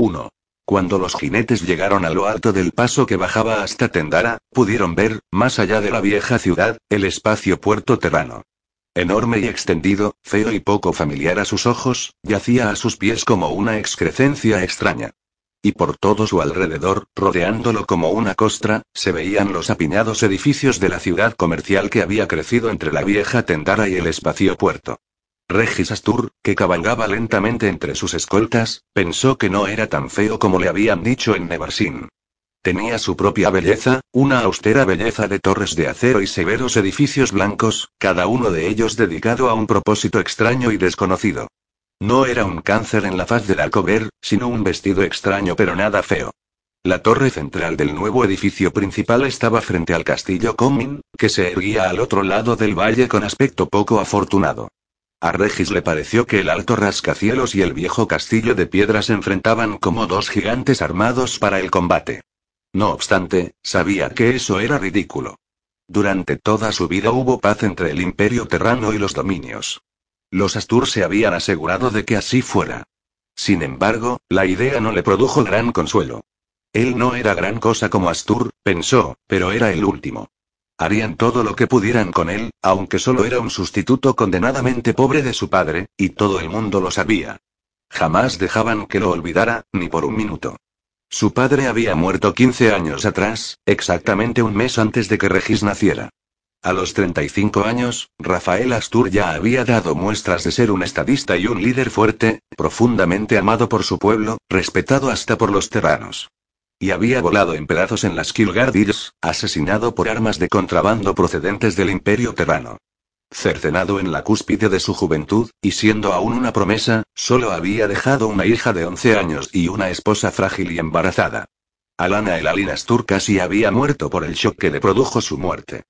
1. Cuando los jinetes llegaron a lo alto del paso que bajaba hasta Tendara, pudieron ver, más allá de la vieja ciudad, el espacio puerto terrano. Enorme y extendido, feo y poco familiar a sus ojos, yacía a sus pies como una excrecencia extraña. Y por todo su alrededor, rodeándolo como una costra, se veían los apiñados edificios de la ciudad comercial que había crecido entre la vieja Tendara y el espacio puerto. Regis Astur, que cabalgaba lentamente entre sus escoltas, pensó que no era tan feo como le habían dicho en Nevarsin. Tenía su propia belleza, una austera belleza de torres de acero y severos edificios blancos, cada uno de ellos dedicado a un propósito extraño y desconocido. No era un cáncer en la faz del Alcover, sino un vestido extraño pero nada feo. La torre central del nuevo edificio principal estaba frente al castillo Comin, que se erguía al otro lado del valle con aspecto poco afortunado. A Regis le pareció que el alto rascacielos y el viejo castillo de piedra se enfrentaban como dos gigantes armados para el combate. No obstante, sabía que eso era ridículo. Durante toda su vida hubo paz entre el imperio terrano y los dominios. Los Astur se habían asegurado de que así fuera. Sin embargo, la idea no le produjo gran consuelo. Él no era gran cosa como Astur, pensó, pero era el último. Harían todo lo que pudieran con él, aunque solo era un sustituto condenadamente pobre de su padre, y todo el mundo lo sabía. Jamás dejaban que lo olvidara, ni por un minuto. Su padre había muerto 15 años atrás, exactamente un mes antes de que Regis naciera. A los 35 años, Rafael Astur ya había dado muestras de ser un estadista y un líder fuerte, profundamente amado por su pueblo, respetado hasta por los terranos. Y había volado en pedazos en las Kilgardills, asesinado por armas de contrabando procedentes del Imperio Terrano. Cercenado en la cúspide de su juventud, y siendo aún una promesa, solo había dejado una hija de 11 años y una esposa frágil y embarazada. Alana el Alinastur casi había muerto por el shock que le produjo su muerte.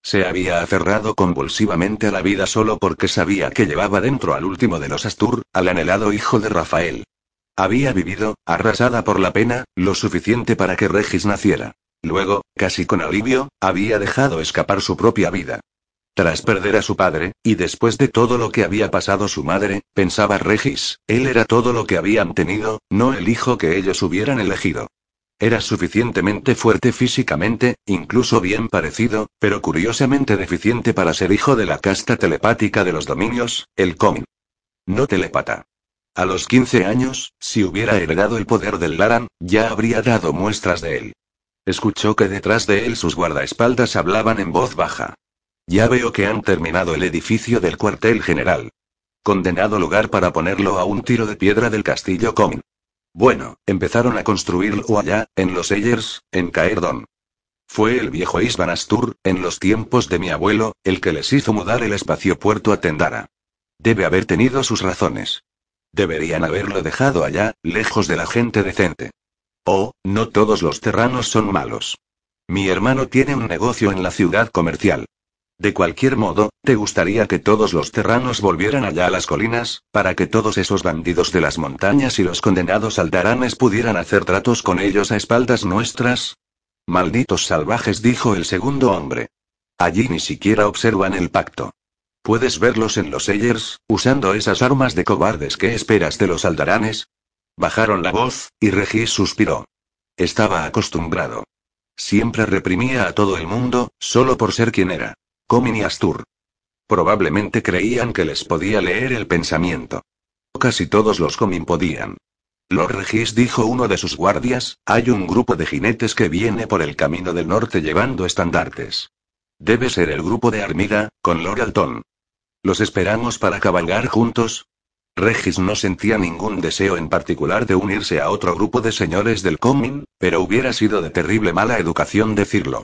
Se había aferrado convulsivamente a la vida solo porque sabía que llevaba dentro al último de los Astur, al anhelado hijo de Rafael. Había vivido, arrasada por la pena, lo suficiente para que Regis naciera. Luego, casi con alivio, había dejado escapar su propia vida. Tras perder a su padre, y después de todo lo que había pasado su madre, pensaba Regis, él era todo lo que habían tenido, no el hijo que ellos hubieran elegido. Era suficientemente fuerte físicamente, incluso bien parecido, pero curiosamente deficiente para ser hijo de la casta telepática de los dominios, el Comin. No telepata. A los 15 años, si hubiera heredado el poder del Laran, ya habría dado muestras de él. Escuchó que detrás de él sus guardaespaldas hablaban en voz baja. Ya veo que han terminado el edificio del cuartel general. Condenado lugar para ponerlo a un tiro de piedra del castillo Comin. Bueno, empezaron a construirlo allá, en los Ayers, en Caerdon. Fue el viejo Isban Astur, en los tiempos de mi abuelo, el que les hizo mudar el espacio puerto a Tendara. Debe haber tenido sus razones. Deberían haberlo dejado allá, lejos de la gente decente. Oh, no todos los terranos son malos. Mi hermano tiene un negocio en la ciudad comercial. De cualquier modo, ¿te gustaría que todos los terranos volvieran allá a las colinas, para que todos esos bandidos de las montañas y los condenados aldaranes pudieran hacer tratos con ellos a espaldas nuestras? Malditos salvajes, dijo el segundo hombre. Allí ni siquiera observan el pacto. Puedes verlos en los Ayers, usando esas armas de cobardes. ¿Qué esperas de los aldaranes? Bajaron la voz, y Regis suspiró. Estaba acostumbrado. Siempre reprimía a todo el mundo, solo por ser quien era. Comin y Astur. Probablemente creían que les podía leer el pensamiento. Casi todos los Comin podían. Lord Regis dijo uno de sus guardias, hay un grupo de jinetes que viene por el camino del norte llevando estandartes. Debe ser el grupo de Armida, con Lord Alton. ¿Los esperamos para cabalgar juntos? Regis no sentía ningún deseo en particular de unirse a otro grupo de señores del Comin, pero hubiera sido de terrible mala educación decirlo.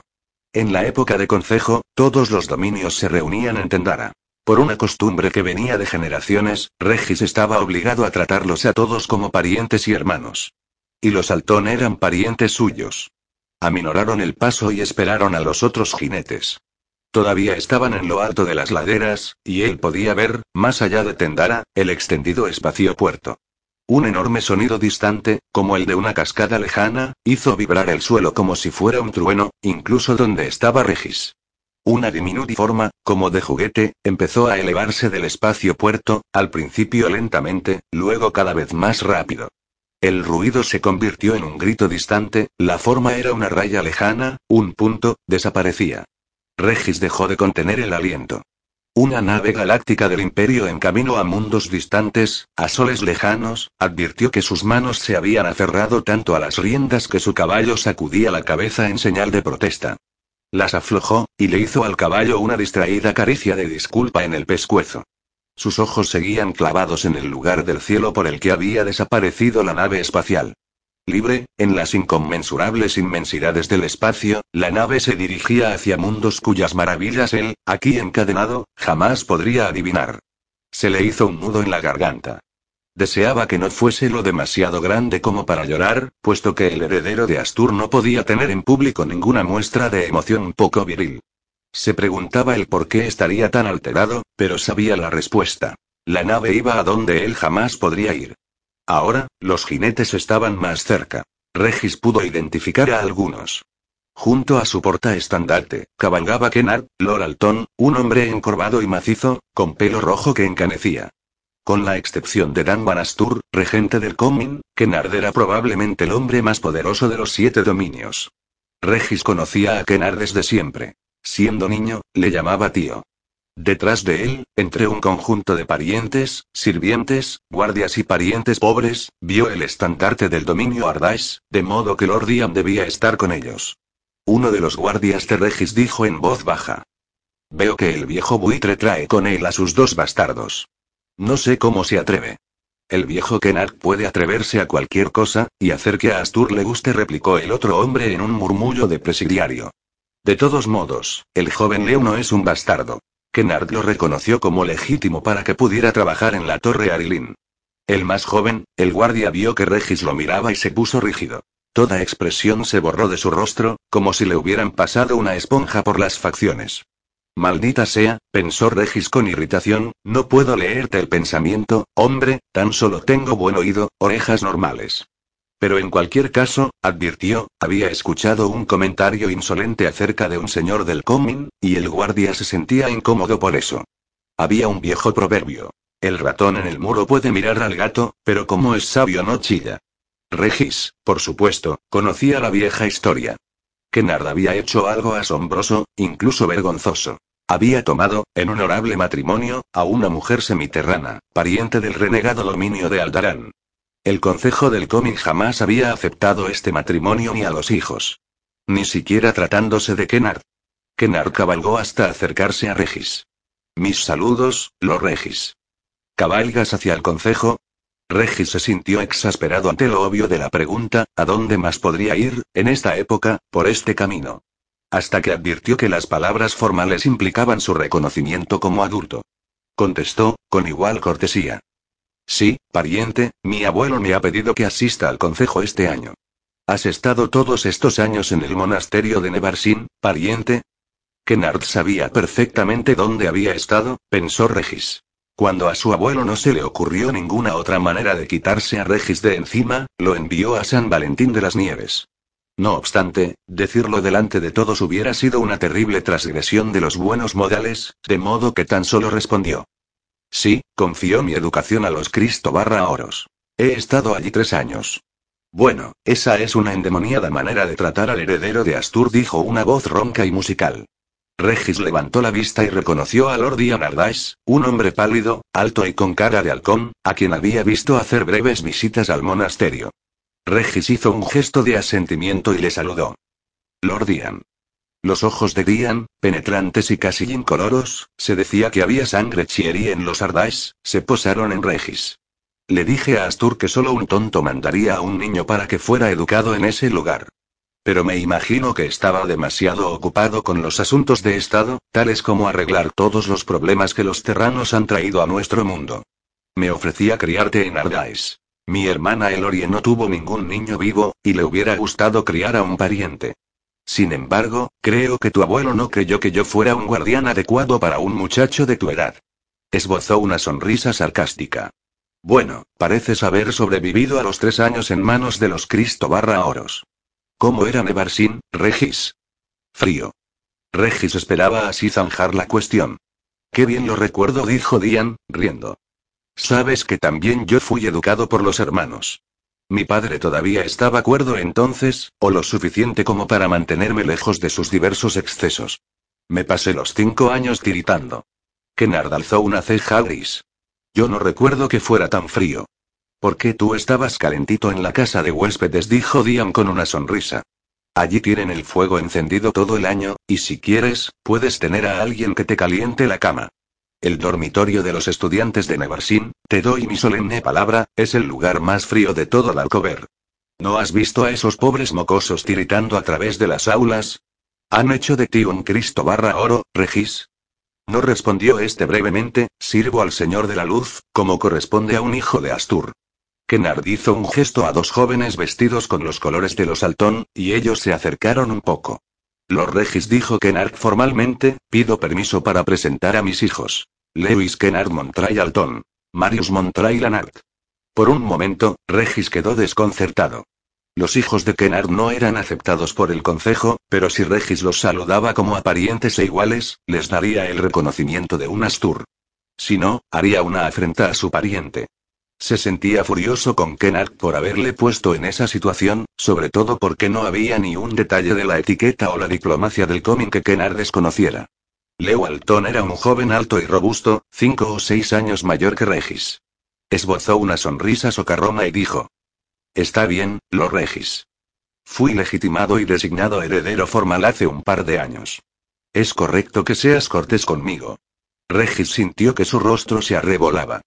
En la época de concejo, todos los dominios se reunían en Tendara. Por una costumbre que venía de generaciones, Regis estaba obligado a tratarlos a todos como parientes y hermanos. Y los Altón eran parientes suyos. Aminoraron el paso y esperaron a los otros jinetes. Todavía estaban en lo alto de las laderas, y él podía ver, más allá de Tendara, el extendido espacio puerto. Un enorme sonido distante, como el de una cascada lejana, hizo vibrar el suelo como si fuera un trueno, incluso donde estaba Regis. Una diminuta forma, como de juguete, empezó a elevarse del espacio puerto, al principio lentamente, luego cada vez más rápido. El ruido se convirtió en un grito distante, la forma era una raya lejana, un punto, desaparecía. Regis dejó de contener el aliento. Una nave galáctica del Imperio en camino a mundos distantes, a soles lejanos, advirtió que sus manos se habían aferrado tanto a las riendas que su caballo sacudía la cabeza en señal de protesta. Las aflojó, y le hizo al caballo una distraída caricia de disculpa en el pescuezo. Sus ojos seguían clavados en el lugar del cielo por el que había desaparecido la nave espacial. Libre, en las inconmensurables inmensidades del espacio, la nave se dirigía hacia mundos cuyas maravillas él, aquí encadenado, jamás podría adivinar. Se le hizo un nudo en la garganta. Deseaba que no fuese lo demasiado grande como para llorar, puesto que el heredero de Astur no podía tener en público ninguna muestra de emoción poco viril. Se preguntaba el por qué estaría tan alterado, pero sabía la respuesta. La nave iba a donde él jamás podría ir. Ahora, los jinetes estaban más cerca. Regis pudo identificar a algunos. Junto a su portaestandarte, cabalgaba Kennard, Lord Alton, un hombre encorvado y macizo, con pelo rojo que encanecía. Con la excepción de Dan Banastur, regente del Comin, Kennard era probablemente el hombre más poderoso de los siete dominios. Regis conocía a Kennard desde siempre. Siendo niño, le llamaba tío. Detrás de él, entre un conjunto de parientes, sirvientes, guardias y parientes pobres, vio el estandarte del dominio Ardais, de modo que Lord Ian debía estar con ellos. Uno de los guardias de Regis dijo en voz baja. Veo que el viejo buitre trae con él a sus dos bastardos. No sé cómo se atreve. El viejo Kennard puede atreverse a cualquier cosa, y hacer que a Astur le guste, replicó el otro hombre en un murmullo de presidiario. De todos modos, el joven Leo no es un bastardo. Kennard lo reconoció como legítimo para que pudiera trabajar en la torre Arilin. El más joven, el guardia vio que Regis lo miraba y se puso rígido. Toda expresión se borró de su rostro, como si le hubieran pasado una esponja por las facciones. Maldita sea, pensó Regis con irritación, no puedo leerte el pensamiento, hombre, tan solo tengo buen oído, orejas normales. Pero en cualquier caso, advirtió, había escuchado un comentario insolente acerca de un señor del Comin, y el guardia se sentía incómodo por eso. Había un viejo proverbio. El ratón en el muro puede mirar al gato, pero como es sabio no chilla. Regis, por supuesto, conocía la vieja historia. Kennard había hecho algo asombroso, incluso vergonzoso. Había tomado, en honorable matrimonio, a una mujer semiterrana, pariente del renegado dominio de Aldarán. El concejo del cómic jamás había aceptado este matrimonio ni a los hijos. Ni siquiera tratándose de Kennard. Kennard cabalgó hasta acercarse a Regis. Mis saludos, los Regis. ¿Cabalgas hacia el concejo? Regis se sintió exasperado ante lo obvio de la pregunta, ¿a dónde más podría ir, en esta época, por este camino? Hasta que advirtió que las palabras formales implicaban su reconocimiento como adulto. Contestó, con igual cortesía. Sí, pariente, mi abuelo me ha pedido que asista al concejo este año. ¿Has estado todos estos años en el monasterio de Nevarsin, pariente? Kennard sabía perfectamente dónde había estado, pensó Regis. Cuando a su abuelo no se le ocurrió ninguna otra manera de quitarse a Regis de encima, lo envió a San Valentín de las Nieves. No obstante, decirlo delante de todos hubiera sido una terrible transgresión de los buenos modales, de modo que tan solo respondió. Sí, confió mi educación a los Cristo barra. He estado allí tres años. Bueno, esa es una endemoniada manera de tratar al heredero de Astur, dijo una voz ronca y musical. Regis levantó la vista y reconoció a Lord Ian Ardais, un hombre pálido, alto y con cara de halcón, a quien había visto hacer breves visitas al monasterio. Regis hizo un gesto de asentimiento y le saludó. Lord Ian. Los ojos de Dian, penetrantes y casi incoloros, se decía que había sangre chieri en los Ardais, se posaron en Regis. Le dije a Astur que solo un tonto mandaría a un niño para que fuera educado en ese lugar. Pero me imagino que estaba demasiado ocupado con los asuntos de Estado, tales como arreglar todos los problemas que los terranos han traído a nuestro mundo. Me ofrecía criarte en Ardais. Mi hermana Elorie no tuvo ningún niño vivo, y le hubiera gustado criar a un pariente. Sin embargo, creo que tu abuelo no creyó que yo fuera un guardián adecuado para un muchacho de tu edad. Esbozó una sonrisa sarcástica. Bueno, pareces haber sobrevivido a los tres años en manos de los Cristo barra oros. ¿Cómo era Nevarsin, Regis? Frío. Regis esperaba así zanjar la cuestión. Qué bien lo recuerdo, dijo Dian, riendo. Sabes que también yo fui educado por los hermanos. Mi padre todavía estaba cuerdo entonces, o lo suficiente como para mantenerme lejos de sus diversos excesos. Me pasé los cinco años tiritando. Kennard alzó una ceja gris. Yo no recuerdo que fuera tan frío. ¿Por qué tú estabas calentito en la casa de huéspedes? dijo Dian con una sonrisa. Allí tienen el fuego encendido todo el año, y si quieres, puedes tener a alguien que te caliente la cama. El dormitorio de los estudiantes de Nevarsin, te doy mi solemne palabra, es el lugar más frío de todo Alcover. ¿No has visto a esos pobres mocosos tiritando a través de las aulas? ¿Han hecho de ti un Cristo barra oro, Regis? No respondió este brevemente, sirvo al Señor de la Luz, como corresponde a un hijo de Astur. Kennard hizo un gesto a dos jóvenes vestidos con los colores de los Altón, y ellos se acercaron un poco. Los Regis dijo Kennard formalmente, pido permiso para presentar a mis hijos. Lewis Kennard Montray Alton. Marius Montray Lanart. Por un momento, Regis quedó desconcertado. Los hijos de Kennard no eran aceptados por el concejo, pero si Regis los saludaba como a parientes e iguales, les daría el reconocimiento de un Astur. Si no, haría una afrenta a su pariente. Se sentía furioso con Kennard por haberle puesto en esa situación, sobre todo porque no había ni un detalle de la etiqueta o la diplomacia del cómic que Kennard desconociera. Leo Alton era un joven alto y robusto, cinco o seis años mayor que Regis. Esbozó una sonrisa socarrona y dijo. Está bien, lo Regis. Fui legitimado y designado heredero formal hace un par de años. Es correcto que seas cortés conmigo. Regis sintió que su rostro se arrebolaba.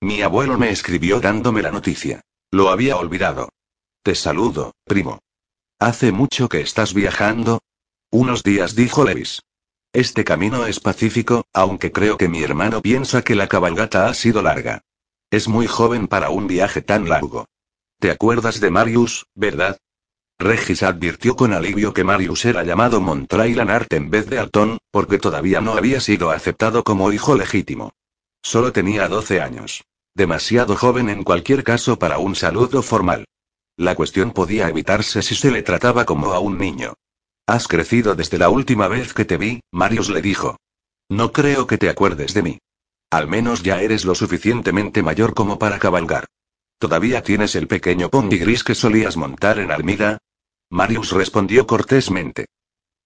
Mi abuelo me escribió dándome la noticia. Lo había olvidado. Te saludo, primo. ¿Hace mucho que estás viajando? Unos días, dijo Levis. Este camino es pacífico, aunque creo que mi hermano piensa que la cabalgata ha sido larga. Es muy joven para un viaje tan largo. ¿Te acuerdas de Marius, verdad? Regis advirtió con alivio que Marius era llamado Montray Lanart en vez de Alton, porque todavía no había sido aceptado como hijo legítimo. Solo tenía 12 años. Demasiado joven en cualquier caso para un saludo formal. La cuestión podía evitarse si se le trataba como a un niño. Has crecido desde la última vez que te vi, Marius le dijo. No creo que te acuerdes de mí. Al menos ya eres lo suficientemente mayor como para cabalgar. ¿Todavía tienes el pequeño pony gris que solías montar en Armida? Marius respondió cortésmente.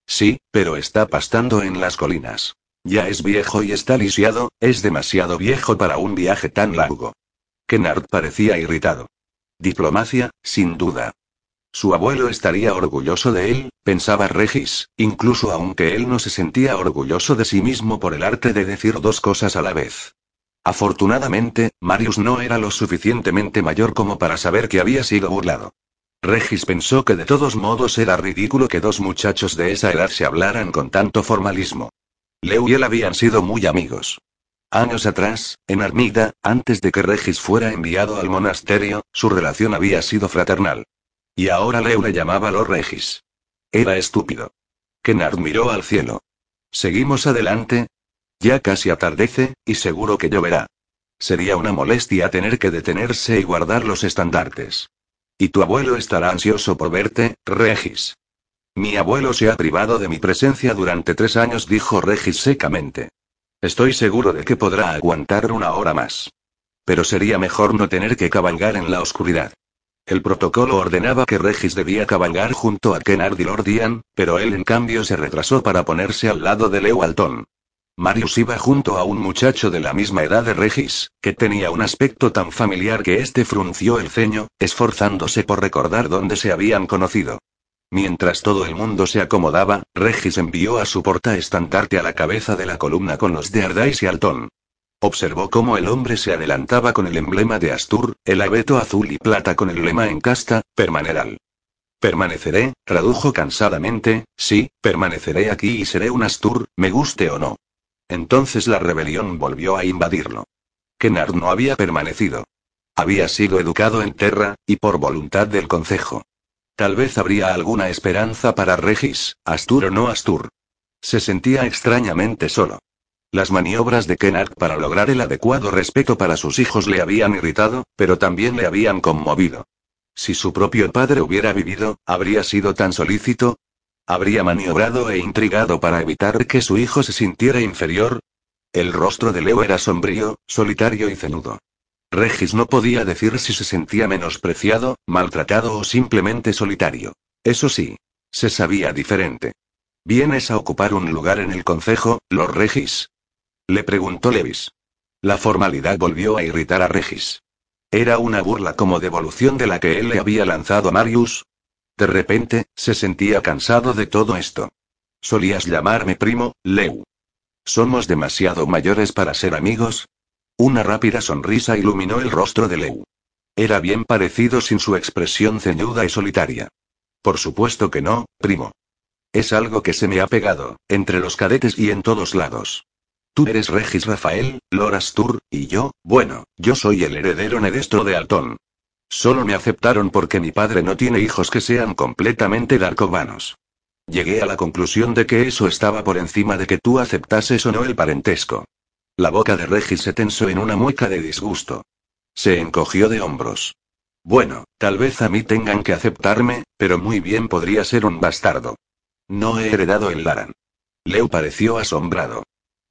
Sí, pero está pastando en las colinas. Ya es viejo y está lisiado, es demasiado viejo para un viaje tan largo. Kennard parecía irritado. Diplomacia, sin duda. Su abuelo estaría orgulloso de él, pensaba Regis, incluso aunque él no se sentía orgulloso de sí mismo por el arte de decir dos cosas a la vez. Afortunadamente, Marius no era lo suficientemente mayor como para saber que había sido burlado. Regis pensó que de todos modos era ridículo que dos muchachos de esa edad se hablaran con tanto formalismo. Leo y él habían sido muy amigos. Años atrás, en Armida, antes de que Regis fuera enviado al monasterio, su relación había sido fraternal. Y ahora Leo le llamaba los Regis. Era estúpido. Kennard miró al cielo. ¿Seguimos adelante? Ya casi atardece, y seguro que lloverá. Sería una molestia tener que detenerse y guardar los estandartes. Y tu abuelo estará ansioso por verte, Regis. Mi abuelo se ha privado de mi presencia durante tres años, dijo Regis secamente. Estoy seguro de que podrá aguantar una hora más. Pero sería mejor no tener que cabalgar en la oscuridad. El protocolo ordenaba que Regis debía cabalgar junto a Kennard y Lordian, pero él en cambio se retrasó para ponerse al lado de Leo Alton. Marius iba junto a un muchacho de la misma edad de Regis, que tenía un aspecto tan familiar que éste frunció el ceño, esforzándose por recordar dónde se habían conocido. Mientras todo el mundo se acomodaba, Regis envió a su portaestandarte a la cabeza de la columna con los de Ardais y Alton. Observó cómo el hombre se adelantaba con el emblema de Astur, el abeto azul y plata con el lema en casta, permaneral. Permaneceré, tradujo cansadamente, sí, permaneceré aquí y seré un Astur, me guste o no. Entonces la rebelión volvió a invadirlo. Kennard no había permanecido. Había sido educado en Terra, y por voluntad del concejo. Tal vez habría alguna esperanza para Regis, Astur o no Astur. Se sentía extrañamente solo. Las maniobras de Kennard para lograr el adecuado respeto para sus hijos le habían irritado, pero también le habían conmovido. Si su propio padre hubiera vivido, ¿habría sido tan solícito? ¿Habría maniobrado e intrigado para evitar que su hijo se sintiera inferior? El rostro de Leo era sombrío, solitario y cenudo. Regis no podía decir si se sentía menospreciado, maltratado o simplemente solitario. Eso sí, se sabía diferente. ¿Vienes a ocupar un lugar en el concejo, Lord Regis? Le preguntó Levis. La formalidad volvió a irritar a Regis. Era una burla como devolución de la que él le había lanzado a Marius. De repente, se sentía cansado de todo esto. Solías llamarme primo, Leu. Somos demasiado mayores para ser amigos, una rápida sonrisa iluminó el rostro de Leu. Era bien parecido sin su expresión ceñuda y solitaria. Por supuesto que no, primo. Es algo que se me ha pegado, entre los cadetes y en todos lados. Tú eres Regis Rafael, Loras Astur, y yo, bueno, yo soy el heredero nedestro de Altón. Solo me aceptaron porque mi padre no tiene hijos que sean completamente darcobanos. Llegué a la conclusión de que eso estaba por encima de que tú aceptases o no el parentesco. La boca de Regis se tensó en una mueca de disgusto. Se encogió de hombros. Bueno, tal vez a mí tengan que aceptarme, pero muy bien podría ser un bastardo. No he heredado el Laran. Leo pareció asombrado.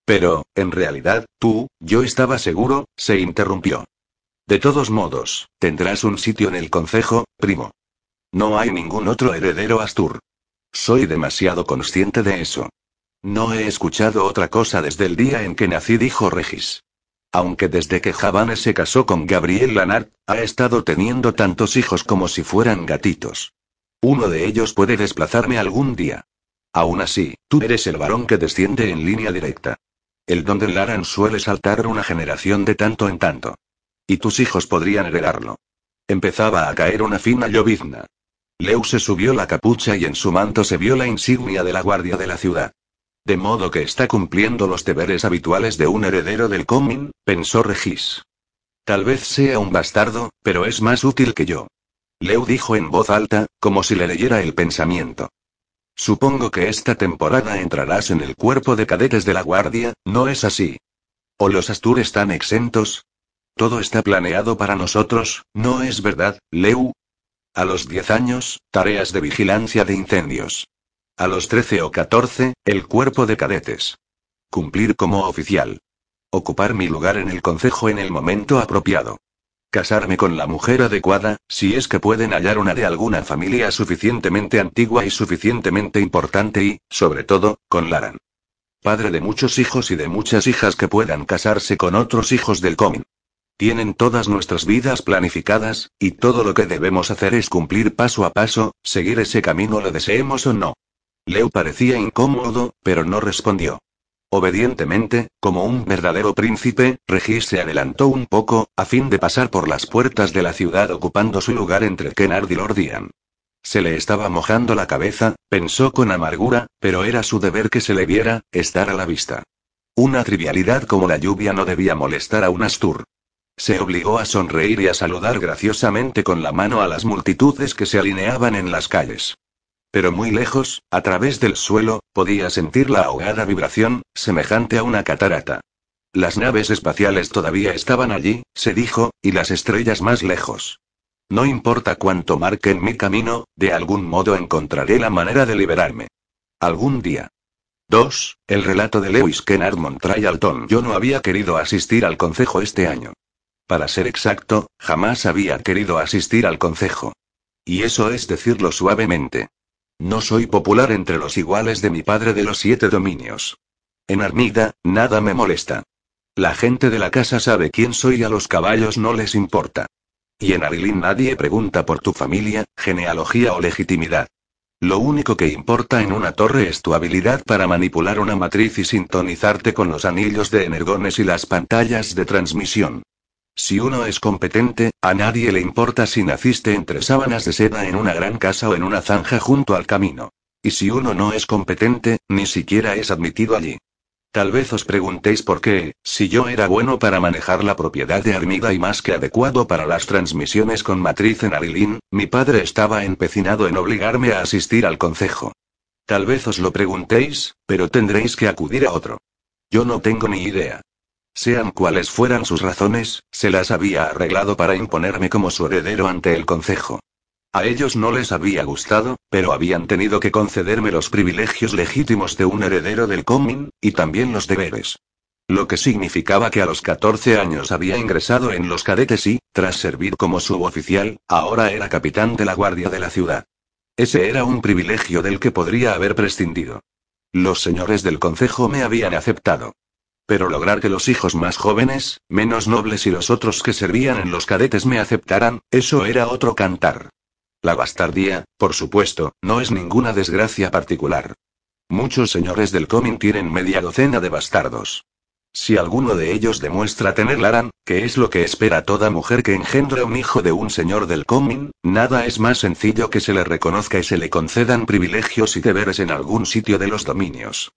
Pero, en realidad, tú, yo estaba seguro, se interrumpió. De todos modos, tendrás un sitio en el concejo, primo. No hay ningún otro heredero Astur. Soy demasiado consciente de eso. No he escuchado otra cosa desde el día en que nací, dijo Regis. Aunque desde que Javane se casó con Gabriel Lanart, ha estado teniendo tantos hijos como si fueran gatitos. Uno de ellos puede desplazarme algún día. Aún así, tú eres el varón que desciende en línea directa. El don de Laran suele saltar una generación de tanto en tanto. Y tus hijos podrían heredarlo. Empezaba a caer una fina llovizna. Leu se subió la capucha y en su manto se vio la insignia de la guardia de la ciudad. De modo que está cumpliendo los deberes habituales de un heredero del Comin, pensó Regis. Tal vez sea un bastardo, pero es más útil que yo. Leo dijo en voz alta, como si le leyera el pensamiento. Supongo que esta temporada entrarás en el cuerpo de cadetes de la guardia, ¿no es así? ¿O los Astur están exentos? Todo está planeado para nosotros, ¿no es verdad, Leu? A los diez años, tareas de vigilancia de incendios. A los 13 o 14, el cuerpo de cadetes. Cumplir como oficial. Ocupar mi lugar en el concejo en el momento apropiado. Casarme con la mujer adecuada, si es que pueden hallar una de alguna familia suficientemente antigua y suficientemente importante y, sobre todo, con Laran. Padre de muchos hijos y de muchas hijas que puedan casarse con otros hijos del Comin. Tienen todas nuestras vidas planificadas, y todo lo que debemos hacer es cumplir paso a paso, seguir ese camino lo deseemos o no. Leo parecía incómodo, pero no respondió. Obedientemente, como un verdadero príncipe, Regis se adelantó un poco, a fin de pasar por las puertas de la ciudad ocupando su lugar entre Kennard y Lordian. Se le estaba mojando la cabeza, pensó con amargura, pero era su deber que se le viera, estar a la vista. Una trivialidad como la lluvia no debía molestar a un Astur. Se obligó a sonreír y a saludar graciosamente con la mano a las multitudes que se alineaban en las calles. Pero muy lejos, a través del suelo, podía sentir la ahogada vibración, semejante a una catarata. Las naves espaciales todavía estaban allí, se dijo, y las estrellas más lejos. No importa cuánto marquen mi camino, de algún modo encontraré la manera de liberarme. Algún día. 2. El relato de Lewis Kennard Alton. Yo no había querido asistir al consejo este año. Para ser exacto, jamás había querido asistir al consejo. Y eso es decirlo suavemente. No soy popular entre los iguales de mi padre de los siete dominios. En Armida, nada me molesta. La gente de la casa sabe quién soy y a los caballos no les importa. Y en Arilín nadie pregunta por tu familia, genealogía o legitimidad. Lo único que importa en una torre es tu habilidad para manipular una matriz y sintonizarte con los anillos de energones y las pantallas de transmisión. Si uno es competente, a nadie le importa si naciste entre sábanas de seda en una gran casa o en una zanja junto al camino. Y si uno no es competente, ni siquiera es admitido allí. Tal vez os preguntéis por qué, si yo era bueno para manejar la propiedad de Armida y más que adecuado para las transmisiones con matriz en Arilín, mi padre estaba empecinado en obligarme a asistir al concejo. Tal vez os lo preguntéis, pero tendréis que acudir a otro. Yo no tengo ni idea. Sean cuales fueran sus razones, se las había arreglado para imponerme como su heredero ante el concejo. A ellos no les había gustado, pero habían tenido que concederme los privilegios legítimos de un heredero del comín, y también los deberes. Lo que significaba que a los 14 años había ingresado en los cadetes y, tras servir como suboficial, ahora era capitán de la guardia de la ciudad. Ese era un privilegio del que podría haber prescindido. Los señores del concejo me habían aceptado. Pero lograr que los hijos más jóvenes, menos nobles y los otros que servían en los cadetes me aceptaran, eso era otro cantar. La bastardía, por supuesto, no es ninguna desgracia particular. Muchos señores del comín tienen media docena de bastardos. Si alguno de ellos demuestra tener Laran, que es lo que espera toda mujer que engendra un hijo de un señor del comín, nada es más sencillo que se le reconozca y se le concedan privilegios y deberes en algún sitio de los dominios.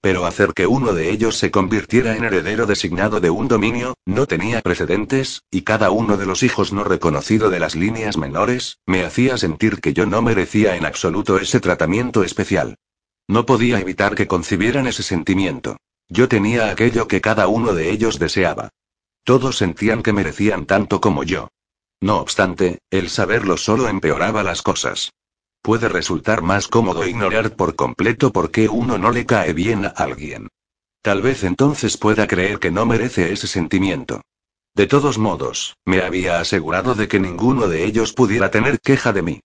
Pero hacer que uno de ellos se convirtiera en heredero designado de un dominio, no tenía precedentes, y cada uno de los hijos no reconocido de las líneas menores, me hacía sentir que yo no merecía en absoluto ese tratamiento especial. No podía evitar que concibieran ese sentimiento. Yo tenía aquello que cada uno de ellos deseaba. Todos sentían que merecían tanto como yo. No obstante, el saberlo solo empeoraba las cosas. Puede resultar más cómodo ignorar por completo por qué uno no le cae bien a alguien. Tal vez entonces pueda creer que no merece ese sentimiento. De todos modos, me había asegurado de que ninguno de ellos pudiera tener queja de mí.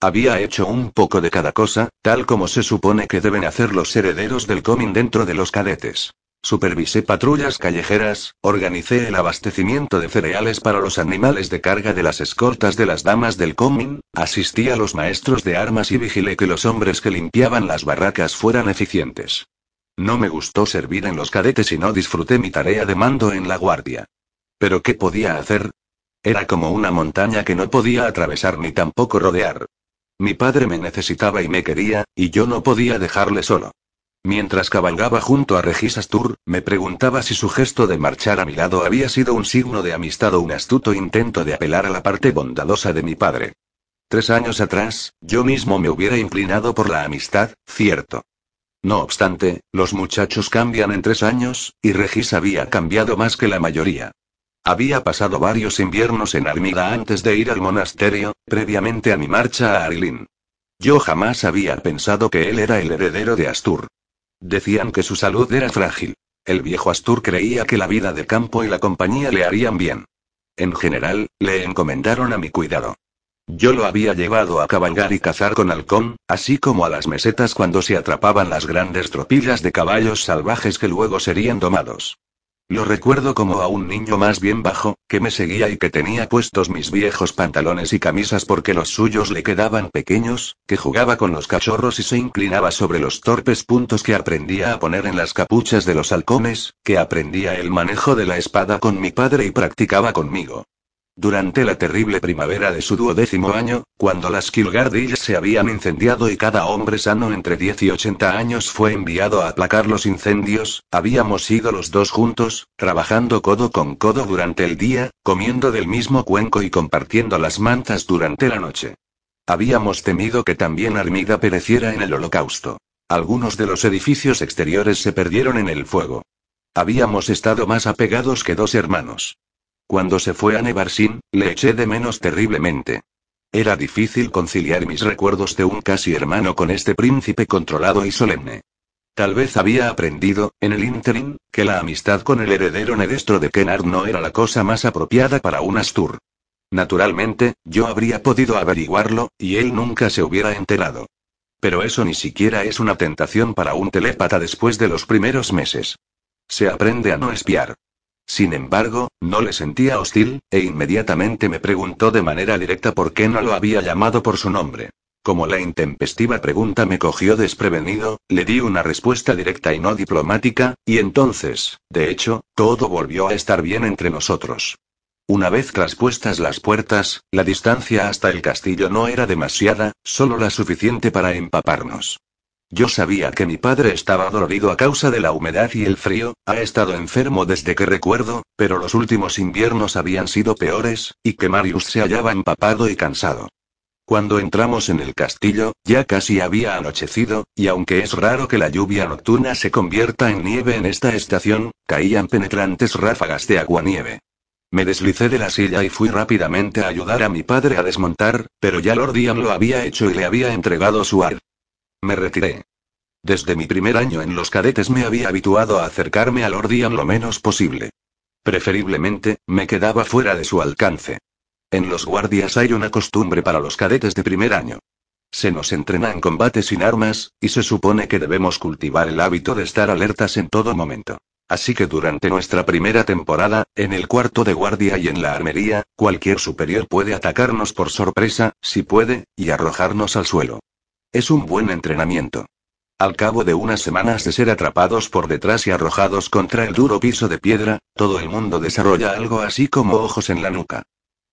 Había hecho un poco de cada cosa, tal como se supone que deben hacer los herederos del comín dentro de los cadetes. Supervisé patrullas callejeras, organicé el abastecimiento de cereales para los animales de carga de las escoltas de las damas del comín, asistí a los maestros de armas y vigilé que los hombres que limpiaban las barracas fueran eficientes. No me gustó servir en los cadetes y no disfruté mi tarea de mando en la guardia. Pero ¿qué podía hacer? Era como una montaña que no podía atravesar ni tampoco rodear. Mi padre me necesitaba y me quería, y yo no podía dejarle solo. Mientras cabalgaba junto a Regis Astur, me preguntaba si su gesto de marchar a mi lado había sido un signo de amistad o un astuto intento de apelar a la parte bondadosa de mi padre. Tres años atrás, yo mismo me hubiera inclinado por la amistad, cierto. No obstante, los muchachos cambian en tres años, y Regis había cambiado más que la mayoría. Había pasado varios inviernos en Armida antes de ir al monasterio, previamente a mi marcha a Arilín. Yo jamás había pensado que él era el heredero de Astur. Decían que su salud era frágil. El viejo Astur creía que la vida de campo y la compañía le harían bien. En general, le encomendaron a mi cuidado. Yo lo había llevado a cabalgar y cazar con halcón, así como a las mesetas cuando se atrapaban las grandes tropillas de caballos salvajes que luego serían domados. Lo recuerdo como a un niño más bien bajo, que me seguía y que tenía puestos mis viejos pantalones y camisas porque los suyos le quedaban pequeños, que jugaba con los cachorros y se inclinaba sobre los torpes puntos que aprendía a poner en las capuchas de los halcones, que aprendía el manejo de la espada con mi padre y practicaba conmigo. Durante la terrible primavera de su duodécimo año, cuando las Kilgardillas se habían incendiado y cada hombre sano entre 10 y 80 años fue enviado a aplacar los incendios, habíamos ido los dos juntos, trabajando codo con codo durante el día, comiendo del mismo cuenco y compartiendo las mantas durante la noche. Habíamos temido que también Armida pereciera en el holocausto. Algunos de los edificios exteriores se perdieron en el fuego. Habíamos estado más apegados que dos hermanos. Cuando se fue a Nevarsin, le eché de menos terriblemente. Era difícil conciliar mis recuerdos de un casi hermano con este príncipe controlado y solemne. Tal vez había aprendido, en el ínterin, que la amistad con el heredero nedestro de Kennard no era la cosa más apropiada para un Astur. Naturalmente, yo habría podido averiguarlo, y él nunca se hubiera enterado. Pero eso ni siquiera es una tentación para un telépata después de los primeros meses. Se aprende a no espiar. Sin embargo, no le sentía hostil, e inmediatamente me preguntó de manera directa por qué no lo había llamado por su nombre. Como la intempestiva pregunta me cogió desprevenido, le di una respuesta directa y no diplomática, y entonces, de hecho, todo volvió a estar bien entre nosotros. Una vez traspuestas las puertas, la distancia hasta el castillo no era demasiada, solo la suficiente para empaparnos. Yo sabía que mi padre estaba dolorido a causa de la humedad y el frío, ha estado enfermo desde que recuerdo, pero los últimos inviernos habían sido peores, y que Marius se hallaba empapado y cansado. Cuando entramos en el castillo, ya casi había anochecido, y aunque es raro que la lluvia nocturna se convierta en nieve en esta estación, caían penetrantes ráfagas de agua-nieve. Me deslicé de la silla y fui rápidamente a ayudar a mi padre a desmontar, pero ya Lord Ian lo había hecho y le había entregado su ar. Me retiré. Desde mi primer año en los cadetes me había habituado a acercarme a Lord Ian lo menos posible. Preferiblemente, me quedaba fuera de su alcance. En los guardias hay una costumbre para los cadetes de primer año. Se nos entrena en combate sin armas, y se supone que debemos cultivar el hábito de estar alertas en todo momento. Así que durante nuestra primera temporada, en el cuarto de guardia y en la armería, cualquier superior puede atacarnos por sorpresa, si puede, y arrojarnos al suelo. Es un buen entrenamiento. Al cabo de unas semanas de ser atrapados por detrás y arrojados contra el duro piso de piedra, todo el mundo desarrolla algo así como ojos en la nuca.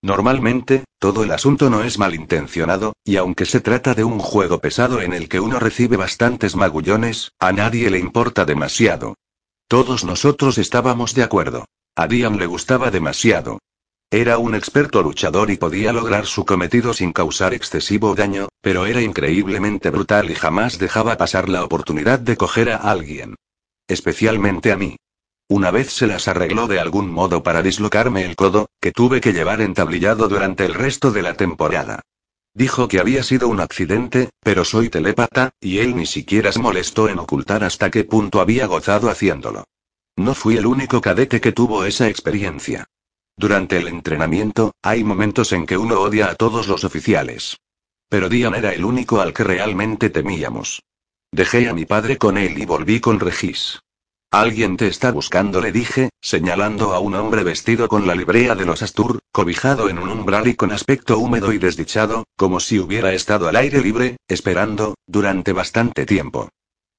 Normalmente, todo el asunto no es malintencionado, y aunque se trata de un juego pesado en el que uno recibe bastantes magullones, a nadie le importa demasiado. Todos nosotros estábamos de acuerdo. A Dian le gustaba demasiado. Era un experto luchador y podía lograr su cometido sin causar excesivo daño, pero era increíblemente brutal y jamás dejaba pasar la oportunidad de coger a alguien. Especialmente a mí. Una vez se las arregló de algún modo para dislocarme el codo, que tuve que llevar entablillado durante el resto de la temporada. Dijo que había sido un accidente, pero soy telépata, y él ni siquiera se molestó en ocultar hasta qué punto había gozado haciéndolo. No fui el único cadete que tuvo esa experiencia. Durante el entrenamiento, hay momentos en que uno odia a todos los oficiales. Pero Dian era el único al que realmente temíamos. Dejé a mi padre con él y volví con Regis. Alguien te está buscando, le dije, señalando a un hombre vestido con la librea de los Astur, cobijado en un umbral y con aspecto húmedo y desdichado, como si hubiera estado al aire libre, esperando, durante bastante tiempo.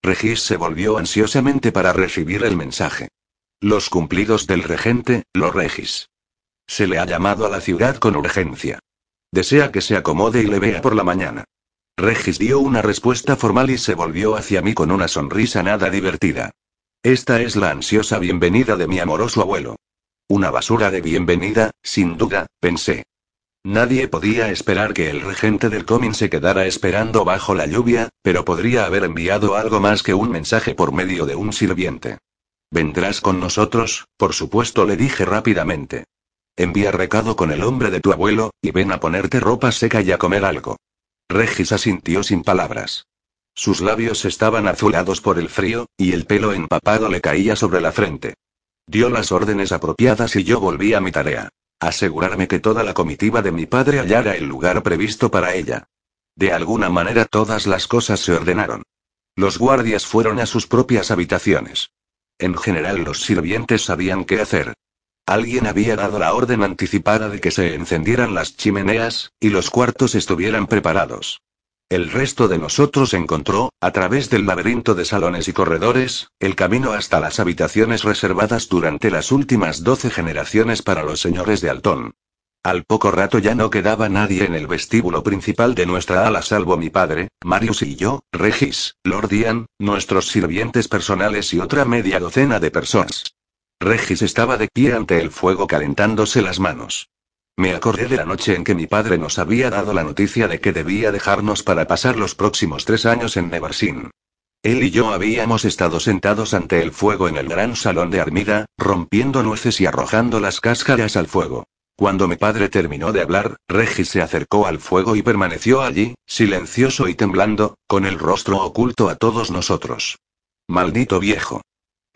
Regis se volvió ansiosamente para recibir el mensaje. Los cumplidos del regente, los Regis. Se le ha llamado a la ciudad con urgencia. Desea que se acomode y le vea por la mañana. Regis dio una respuesta formal y se volvió hacia mí con una sonrisa nada divertida. Esta es la ansiosa bienvenida de mi amoroso abuelo. Una basura de bienvenida, sin duda, pensé. Nadie podía esperar que el regente del Comin se quedara esperando bajo la lluvia, pero podría haber enviado algo más que un mensaje por medio de un sirviente. Vendrás con nosotros, por supuesto, le dije rápidamente. Envía recado con el hombre de tu abuelo, y ven a ponerte ropa seca y a comer algo. Regis asintió sin palabras. Sus labios estaban azulados por el frío, y el pelo empapado le caía sobre la frente. Dio las órdenes apropiadas y yo volví a mi tarea. Asegurarme que toda la comitiva de mi padre hallara el lugar previsto para ella. De alguna manera todas las cosas se ordenaron. Los guardias fueron a sus propias habitaciones. En general los sirvientes sabían qué hacer. Alguien había dado la orden anticipada de que se encendieran las chimeneas, y los cuartos estuvieran preparados. El resto de nosotros encontró, a través del laberinto de salones y corredores, el camino hasta las habitaciones reservadas durante las últimas doce generaciones para los señores de Altón. Al poco rato ya no quedaba nadie en el vestíbulo principal de nuestra ala salvo mi padre, Marius y yo, Regis, Lord Ian, nuestros sirvientes personales y otra media docena de personas. Regis estaba de pie ante el fuego calentándose las manos. Me acordé de la noche en que mi padre nos había dado la noticia de que debía dejarnos para pasar los próximos tres años en Nevarsin. Él y yo habíamos estado sentados ante el fuego en el gran salón de Armida, rompiendo nueces y arrojando las cáscaras al fuego. Cuando mi padre terminó de hablar, Regis se acercó al fuego y permaneció allí, silencioso y temblando, con el rostro oculto a todos nosotros. Maldito viejo.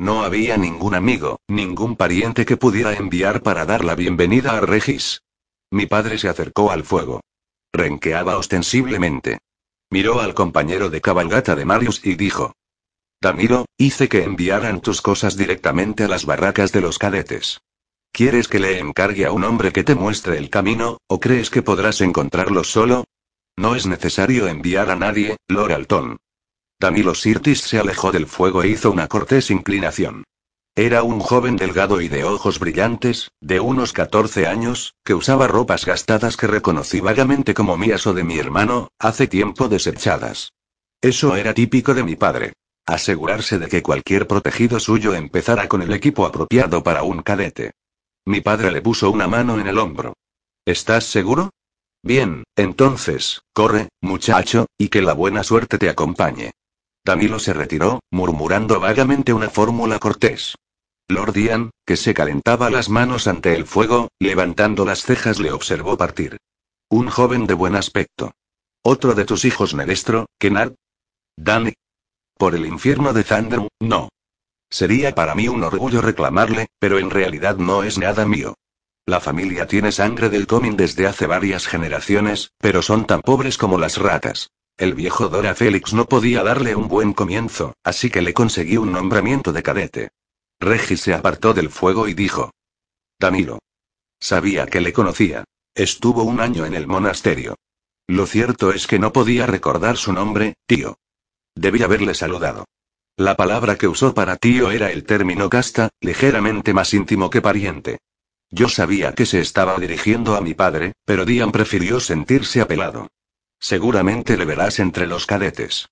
No había ningún amigo, ningún pariente que pudiera enviar para dar la bienvenida a Regis. Mi padre se acercó al fuego. Renqueaba ostensiblemente. Miró al compañero de cabalgata de Marius y dijo. Damiro, hice que enviaran tus cosas directamente a las barracas de los cadetes. ¿Quieres que le encargue a un hombre que te muestre el camino, o crees que podrás encontrarlo solo? No es necesario enviar a nadie, Lord Alton. Danilo Sirtis se alejó del fuego e hizo una cortés inclinación. Era un joven delgado y de ojos brillantes, de unos 14 años, que usaba ropas gastadas que reconocí vagamente como mías o de mi hermano, hace tiempo desechadas. Eso era típico de mi padre. Asegurarse de que cualquier protegido suyo empezara con el equipo apropiado para un cadete. Mi padre le puso una mano en el hombro. ¿Estás seguro? Bien, entonces, corre, muchacho, y que la buena suerte te acompañe. Danilo se retiró, murmurando vagamente una fórmula cortés. Lord Ian, que se calentaba las manos ante el fuego, levantando las cejas le observó partir. Un joven de buen aspecto. ¿Otro de tus hijos Nerestro, Kennard? Danny. Por el infierno de Thunder, no. Sería para mí un orgullo reclamarle, pero en realidad no es nada mío. La familia tiene sangre del coming desde hace varias generaciones, pero son tan pobres como las ratas. El viejo Dora Félix no podía darle un buen comienzo, así que le conseguí un nombramiento de cadete. Regis se apartó del fuego y dijo. Danilo. Sabía que le conocía. Estuvo un año en el monasterio. Lo cierto es que no podía recordar su nombre, tío. Debí haberle saludado. La palabra que usó para tío era el término casta, ligeramente más íntimo que pariente. Yo sabía que se estaba dirigiendo a mi padre, pero Dian prefirió sentirse apelado. Seguramente le verás entre los cadetes.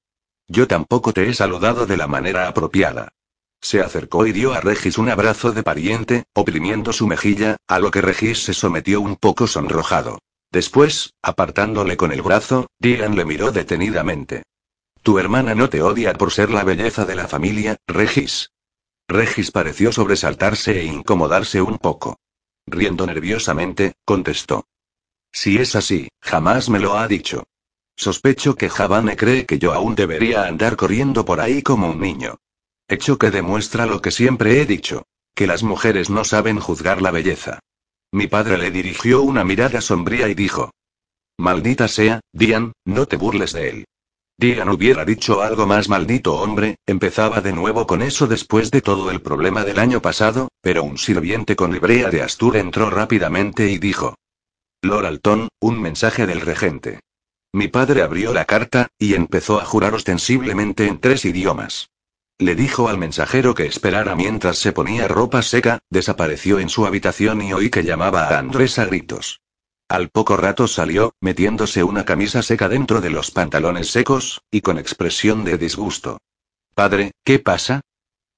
Yo tampoco te he saludado de la manera apropiada. Se acercó y dio a Regis un abrazo de pariente, oprimiendo su mejilla, a lo que Regis se sometió un poco sonrojado. Después, apartándole con el brazo, Dian le miró detenidamente. Tu hermana no te odia por ser la belleza de la familia, Regis. Regis pareció sobresaltarse e incomodarse un poco. Riendo nerviosamente, contestó. Si es así, jamás me lo ha dicho. Sospecho que Javane cree que yo aún debería andar corriendo por ahí como un niño. Hecho que demuestra lo que siempre he dicho, que las mujeres no saben juzgar la belleza. Mi padre le dirigió una mirada sombría y dijo. Maldita sea, Dian, no te burles de él. Dian hubiera dicho algo más maldito hombre, empezaba de nuevo con eso después de todo el problema del año pasado, pero un sirviente con librea de Astur entró rápidamente y dijo. Lord Alton, un mensaje del regente. Mi padre abrió la carta, y empezó a jurar ostensiblemente en tres idiomas. Le dijo al mensajero que esperara mientras se ponía ropa seca, desapareció en su habitación y oí que llamaba a Andrés a gritos. Al poco rato salió, metiéndose una camisa seca dentro de los pantalones secos, y con expresión de disgusto. Padre, ¿qué pasa?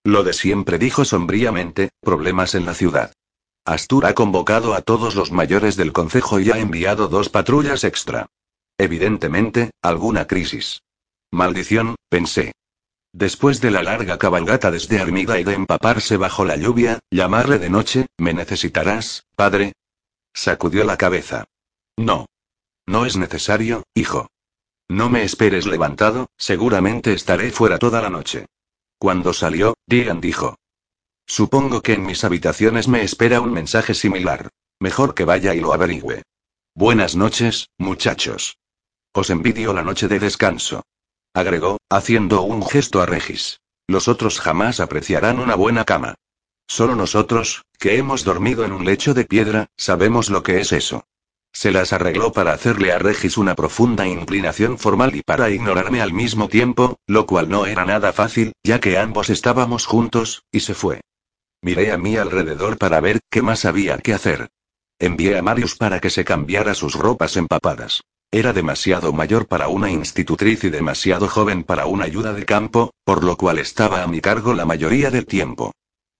Lo de siempre dijo sombríamente, problemas en la ciudad. Astur ha convocado a todos los mayores del concejo y ha enviado dos patrullas extra. Evidentemente, alguna crisis. Maldición, pensé. Después de la larga cabalgata desde Armida y de empaparse bajo la lluvia, llamarle de noche, ¿me necesitarás, padre? Sacudió la cabeza. No. No es necesario, hijo. No me esperes levantado, seguramente estaré fuera toda la noche. Cuando salió, Dian dijo. Supongo que en mis habitaciones me espera un mensaje similar. Mejor que vaya y lo averigüe. Buenas noches, muchachos. Os envidio la noche de descanso. Agregó, haciendo un gesto a Regis. Los otros jamás apreciarán una buena cama. Solo nosotros, que hemos dormido en un lecho de piedra, sabemos lo que es eso. Se las arregló para hacerle a Regis una profunda inclinación formal y para ignorarme al mismo tiempo, lo cual no era nada fácil, ya que ambos estábamos juntos, y se fue. Miré a mi alrededor para ver qué más había que hacer. Envié a Marius para que se cambiara sus ropas empapadas. Era demasiado mayor para una institutriz y demasiado joven para una ayuda de campo, por lo cual estaba a mi cargo la mayoría del tiempo.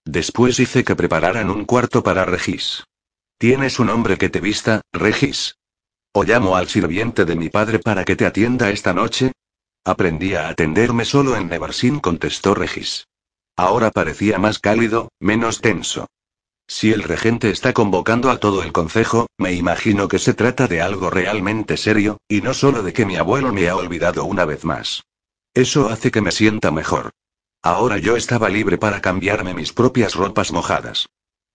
Después hice que prepararan un cuarto para Regis. ¿Tienes un hombre que te vista, Regis? ¿O llamo al sirviente de mi padre para que te atienda esta noche? Aprendí a atenderme solo en Nevarsin, contestó Regis. Ahora parecía más cálido, menos tenso. Si el regente está convocando a todo el concejo, me imagino que se trata de algo realmente serio, y no solo de que mi abuelo me ha olvidado una vez más. Eso hace que me sienta mejor. Ahora yo estaba libre para cambiarme mis propias ropas mojadas.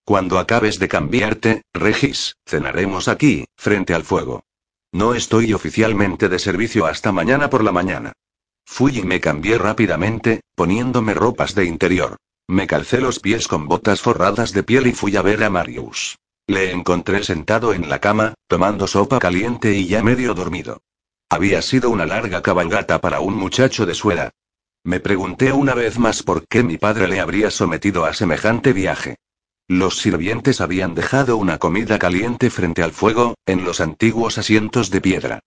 Cuando acabes de cambiarte, Regis, cenaremos aquí, frente al fuego. No estoy oficialmente de servicio hasta mañana por la mañana. Fui y me cambié rápidamente, poniéndome ropas de interior. Me calcé los pies con botas forradas de piel y fui a ver a Marius. Le encontré sentado en la cama, tomando sopa caliente y ya medio dormido. Había sido una larga cabalgata para un muchacho de su edad. Me pregunté una vez más por qué mi padre le habría sometido a semejante viaje. Los sirvientes habían dejado una comida caliente frente al fuego, en los antiguos asientos de piedra.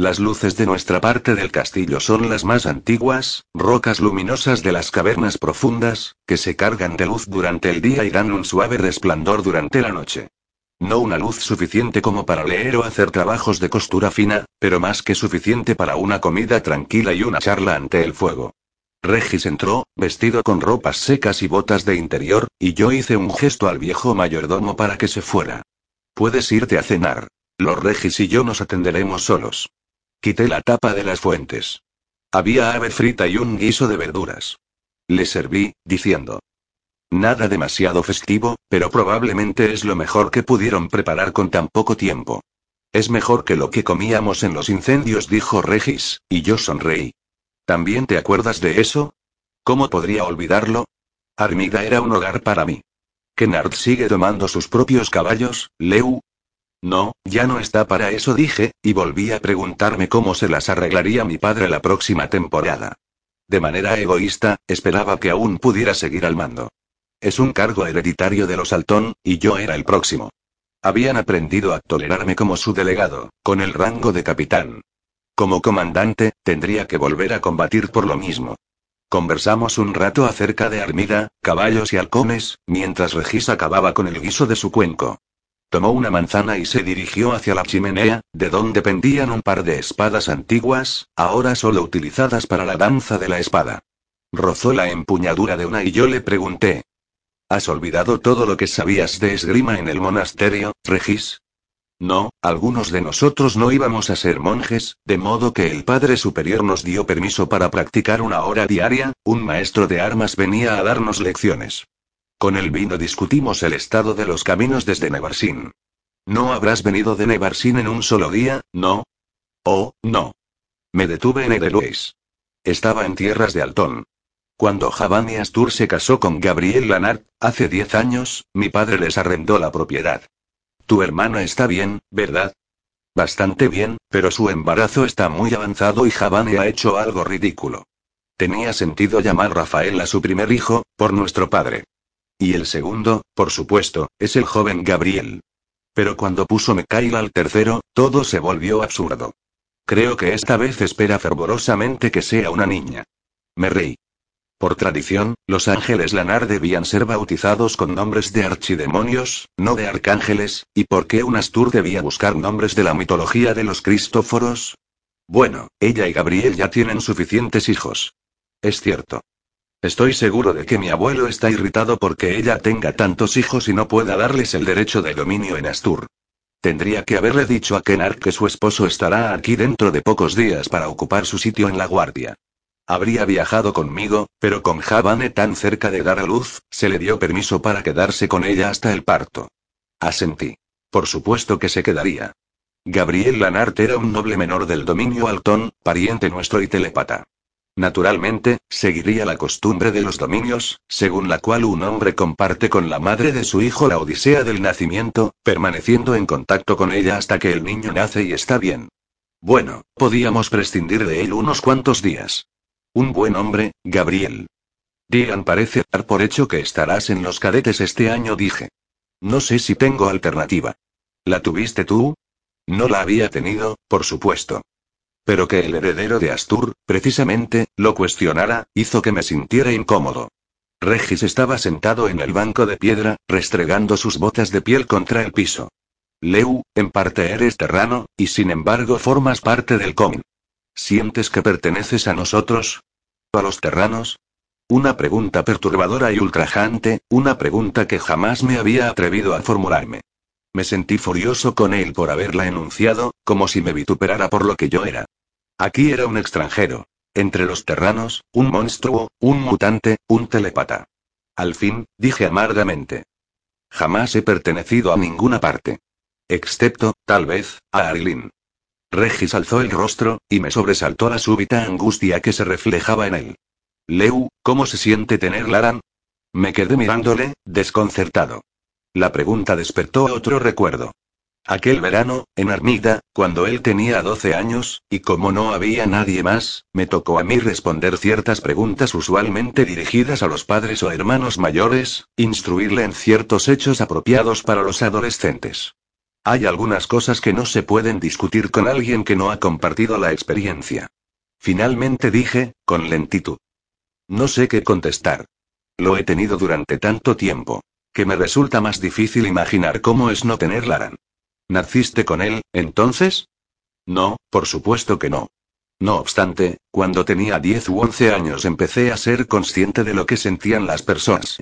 Las luces de nuestra parte del castillo son las más antiguas, rocas luminosas de las cavernas profundas, que se cargan de luz durante el día y dan un suave resplandor durante la noche. No una luz suficiente como para leer o hacer trabajos de costura fina, pero más que suficiente para una comida tranquila y una charla ante el fuego. Regis entró, vestido con ropas secas y botas de interior, y yo hice un gesto al viejo mayordomo para que se fuera. Puedes irte a cenar. Los Regis y yo nos atenderemos solos. Quité la tapa de las fuentes. Había ave frita y un guiso de verduras. Le serví, diciendo. Nada demasiado festivo, pero probablemente es lo mejor que pudieron preparar con tan poco tiempo. Es mejor que lo que comíamos en los incendios, dijo Regis, y yo sonreí. ¿También te acuerdas de eso? ¿Cómo podría olvidarlo? Armida era un hogar para mí. Kennard sigue tomando sus propios caballos, Leu. No, ya no está para eso, dije, y volví a preguntarme cómo se las arreglaría mi padre la próxima temporada. De manera egoísta, esperaba que aún pudiera seguir al mando. Es un cargo hereditario de los Altón, y yo era el próximo. Habían aprendido a tolerarme como su delegado, con el rango de capitán. Como comandante, tendría que volver a combatir por lo mismo. Conversamos un rato acerca de Armida, caballos y halcones, mientras Regis acababa con el guiso de su cuenco. Tomó una manzana y se dirigió hacia la chimenea, de donde pendían un par de espadas antiguas, ahora solo utilizadas para la danza de la espada. Rozó la empuñadura de una y yo le pregunté. ¿Has olvidado todo lo que sabías de esgrima en el monasterio, Regis? No, algunos de nosotros no íbamos a ser monjes, de modo que el Padre Superior nos dio permiso para practicar una hora diaria, un maestro de armas venía a darnos lecciones. Con el vino discutimos el estado de los caminos desde Nevarsin. No habrás venido de Nevarsin en un solo día, ¿no? Oh, no. Me detuve en Edelweiss. Estaba en tierras de Altón. Cuando Javani Astur se casó con Gabriel Lanart, hace diez años, mi padre les arrendó la propiedad. Tu hermana está bien, ¿verdad? Bastante bien, pero su embarazo está muy avanzado y Javane ha hecho algo ridículo. Tenía sentido llamar Rafael a su primer hijo, por nuestro padre. Y el segundo, por supuesto, es el joven Gabriel. Pero cuando puso Mekail al tercero, todo se volvió absurdo. Creo que esta vez espera fervorosamente que sea una niña. Me reí. Por tradición, los ángeles Lanar debían ser bautizados con nombres de archidemonios, no de arcángeles, ¿y por qué un Astur debía buscar nombres de la mitología de los Cristóforos? Bueno, ella y Gabriel ya tienen suficientes hijos. Es cierto. Estoy seguro de que mi abuelo está irritado porque ella tenga tantos hijos y no pueda darles el derecho de dominio en Astur. Tendría que haberle dicho a Kenar que su esposo estará aquí dentro de pocos días para ocupar su sitio en la guardia. Habría viajado conmigo, pero con Javane tan cerca de dar a luz, se le dio permiso para quedarse con ella hasta el parto. Asentí. Por supuesto que se quedaría. Gabriel Lanart era un noble menor del dominio Altón, pariente nuestro y telepata. Naturalmente, seguiría la costumbre de los dominios, según la cual un hombre comparte con la madre de su hijo la odisea del nacimiento, permaneciendo en contacto con ella hasta que el niño nace y está bien. Bueno, podíamos prescindir de él unos cuantos días. Un buen hombre, Gabriel. Digan parece dar por hecho que estarás en los cadetes este año, dije. No sé si tengo alternativa. ¿La tuviste tú? No la había tenido, por supuesto. Pero que el heredero de Astur, precisamente, lo cuestionara, hizo que me sintiera incómodo. Regis estaba sentado en el banco de piedra, restregando sus botas de piel contra el piso. Leu, en parte eres terrano, y sin embargo formas parte del com. ¿Sientes que perteneces a nosotros? ¿A los terranos? Una pregunta perturbadora y ultrajante, una pregunta que jamás me había atrevido a formularme. Me sentí furioso con él por haberla enunciado, como si me vituperara por lo que yo era. Aquí era un extranjero. Entre los terranos, un monstruo, un mutante, un telepata. Al fin, dije amargamente. Jamás he pertenecido a ninguna parte. Excepto, tal vez, a Arilyn. Regis alzó el rostro, y me sobresaltó la súbita angustia que se reflejaba en él. Leu, ¿cómo se siente tener Laran? Me quedé mirándole, desconcertado. La pregunta despertó otro recuerdo. Aquel verano, en Armida, cuando él tenía 12 años, y como no había nadie más, me tocó a mí responder ciertas preguntas usualmente dirigidas a los padres o hermanos mayores, instruirle en ciertos hechos apropiados para los adolescentes. Hay algunas cosas que no se pueden discutir con alguien que no ha compartido la experiencia. Finalmente dije, con lentitud. No sé qué contestar. Lo he tenido durante tanto tiempo, que me resulta más difícil imaginar cómo es no tener Laran. ¿Naciste con él, entonces? No, por supuesto que no. No obstante, cuando tenía 10 u 11 años empecé a ser consciente de lo que sentían las personas.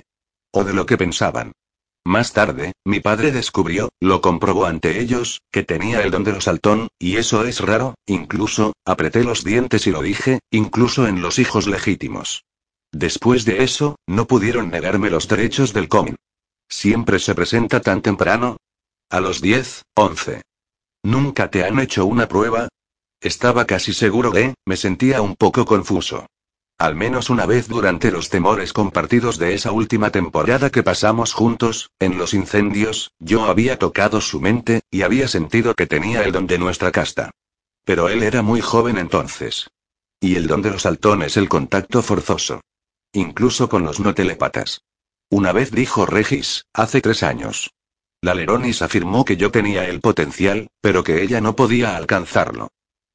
O de lo que pensaban. Más tarde, mi padre descubrió, lo comprobó ante ellos, que tenía el don de los saltón, y eso es raro, incluso, apreté los dientes y lo dije, incluso en los hijos legítimos. Después de eso, no pudieron negarme los derechos del cómic. Siempre se presenta tan temprano, a los 10, 11. ¿Nunca te han hecho una prueba? Estaba casi seguro de, me sentía un poco confuso. Al menos una vez durante los temores compartidos de esa última temporada que pasamos juntos, en los incendios, yo había tocado su mente, y había sentido que tenía el don de nuestra casta. Pero él era muy joven entonces. Y el don de los saltones el contacto forzoso. Incluso con los no telepatas. Una vez dijo Regis, hace tres años. La Leronis afirmó que yo tenía el potencial, pero que ella no podía alcanzarlo.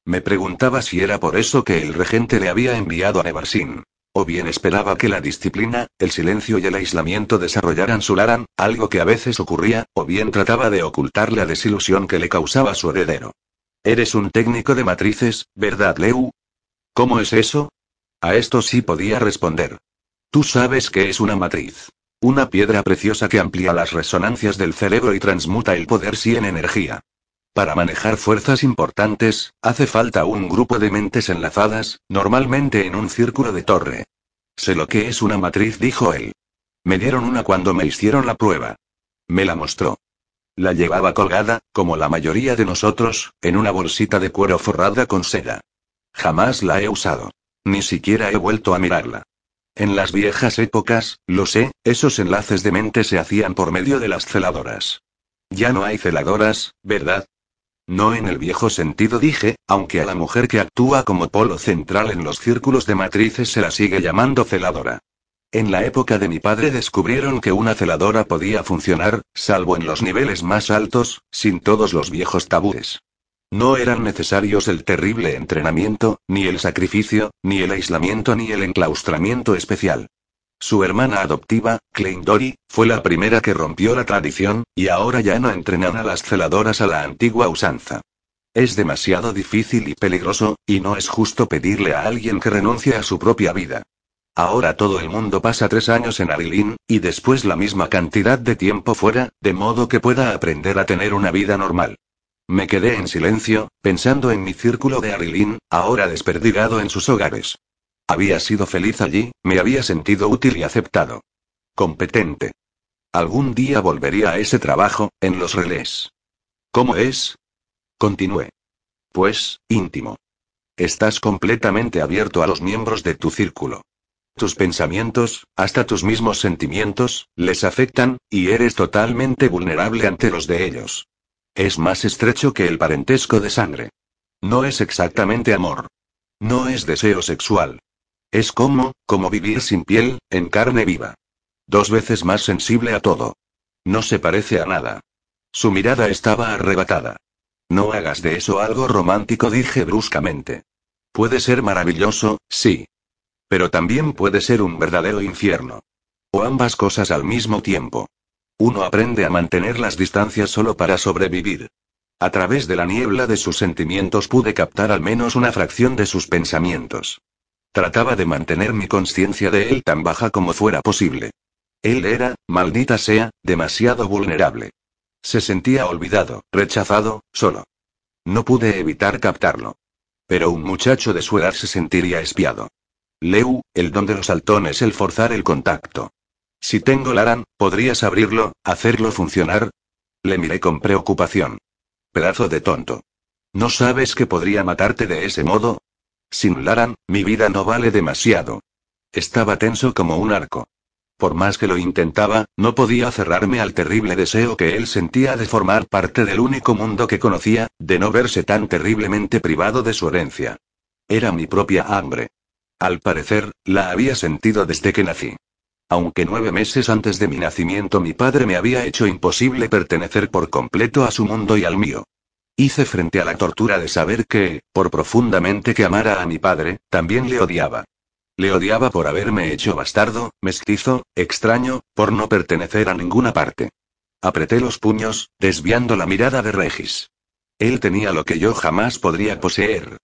Me preguntaba si era por eso que el regente le había enviado a Nevarsin. O bien esperaba que la disciplina, el silencio y el aislamiento desarrollaran su Laran, algo que a veces ocurría, o bien trataba de ocultar la desilusión que le causaba su heredero. Eres un técnico de matrices, ¿verdad, Leu? ¿Cómo es eso? A esto sí podía responder. Tú sabes que es una matriz. Una piedra preciosa que amplía las resonancias del cerebro y transmuta el poder sí en energía. Para manejar fuerzas importantes, hace falta un grupo de mentes enlazadas, normalmente en un círculo de torre. Sé lo que es una matriz, dijo él. Me dieron una cuando me hicieron la prueba. Me la mostró. La llevaba colgada, como la mayoría de nosotros, en una bolsita de cuero forrada con seda. Jamás la he usado. Ni siquiera he vuelto a mirarla. En las viejas épocas, lo sé, esos enlaces de mente se hacían por medio de las celadoras. Ya no hay celadoras, ¿verdad? No en el viejo sentido dije, aunque a la mujer que actúa como polo central en los círculos de matrices se la sigue llamando celadora. En la época de mi padre descubrieron que una celadora podía funcionar, salvo en los niveles más altos, sin todos los viejos tabúes. No eran necesarios el terrible entrenamiento, ni el sacrificio, ni el aislamiento ni el enclaustramiento especial. Su hermana adoptiva, Klein Dory, fue la primera que rompió la tradición, y ahora ya no entrenan a las celadoras a la antigua usanza. Es demasiado difícil y peligroso, y no es justo pedirle a alguien que renuncie a su propia vida. Ahora todo el mundo pasa tres años en Arilín, y después la misma cantidad de tiempo fuera, de modo que pueda aprender a tener una vida normal. Me quedé en silencio, pensando en mi círculo de Arilín, ahora desperdigado en sus hogares. Había sido feliz allí, me había sentido útil y aceptado. Competente. Algún día volvería a ese trabajo, en los relés. ¿Cómo es? Continué. Pues, íntimo. Estás completamente abierto a los miembros de tu círculo. Tus pensamientos, hasta tus mismos sentimientos, les afectan, y eres totalmente vulnerable ante los de ellos. Es más estrecho que el parentesco de sangre. No es exactamente amor. No es deseo sexual. Es como, como vivir sin piel, en carne viva. Dos veces más sensible a todo. No se parece a nada. Su mirada estaba arrebatada. No hagas de eso algo romántico, dije bruscamente. Puede ser maravilloso, sí. Pero también puede ser un verdadero infierno. O ambas cosas al mismo tiempo. Uno aprende a mantener las distancias solo para sobrevivir. A través de la niebla de sus sentimientos pude captar al menos una fracción de sus pensamientos. Trataba de mantener mi conciencia de él tan baja como fuera posible. Él era, maldita sea, demasiado vulnerable. Se sentía olvidado, rechazado, solo. No pude evitar captarlo. Pero un muchacho de su edad se sentiría espiado. Leu, el don de los saltones el forzar el contacto. Si tengo Laran, ¿podrías abrirlo, hacerlo funcionar? Le miré con preocupación. Pedazo de tonto. ¿No sabes que podría matarte de ese modo? Sin Laran, mi vida no vale demasiado. Estaba tenso como un arco. Por más que lo intentaba, no podía cerrarme al terrible deseo que él sentía de formar parte del único mundo que conocía, de no verse tan terriblemente privado de su herencia. Era mi propia hambre. Al parecer, la había sentido desde que nací. Aunque nueve meses antes de mi nacimiento mi padre me había hecho imposible pertenecer por completo a su mundo y al mío. Hice frente a la tortura de saber que, por profundamente que amara a mi padre, también le odiaba. Le odiaba por haberme hecho bastardo, mestizo, extraño, por no pertenecer a ninguna parte. Apreté los puños, desviando la mirada de Regis. Él tenía lo que yo jamás podría poseer.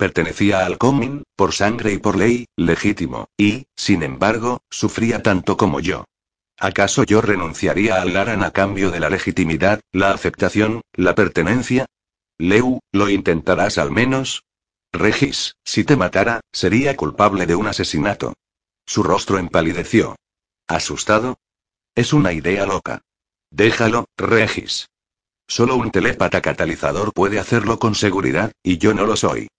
Pertenecía al Comin, por sangre y por ley, legítimo, y, sin embargo, sufría tanto como yo. ¿Acaso yo renunciaría al Laran a cambio de la legitimidad, la aceptación, la pertenencia? Leu, ¿lo intentarás al menos? Regis, si te matara, sería culpable de un asesinato. Su rostro empalideció. ¿Asustado? Es una idea loca. Déjalo, Regis. Solo un telépata catalizador puede hacerlo con seguridad, y yo no lo soy.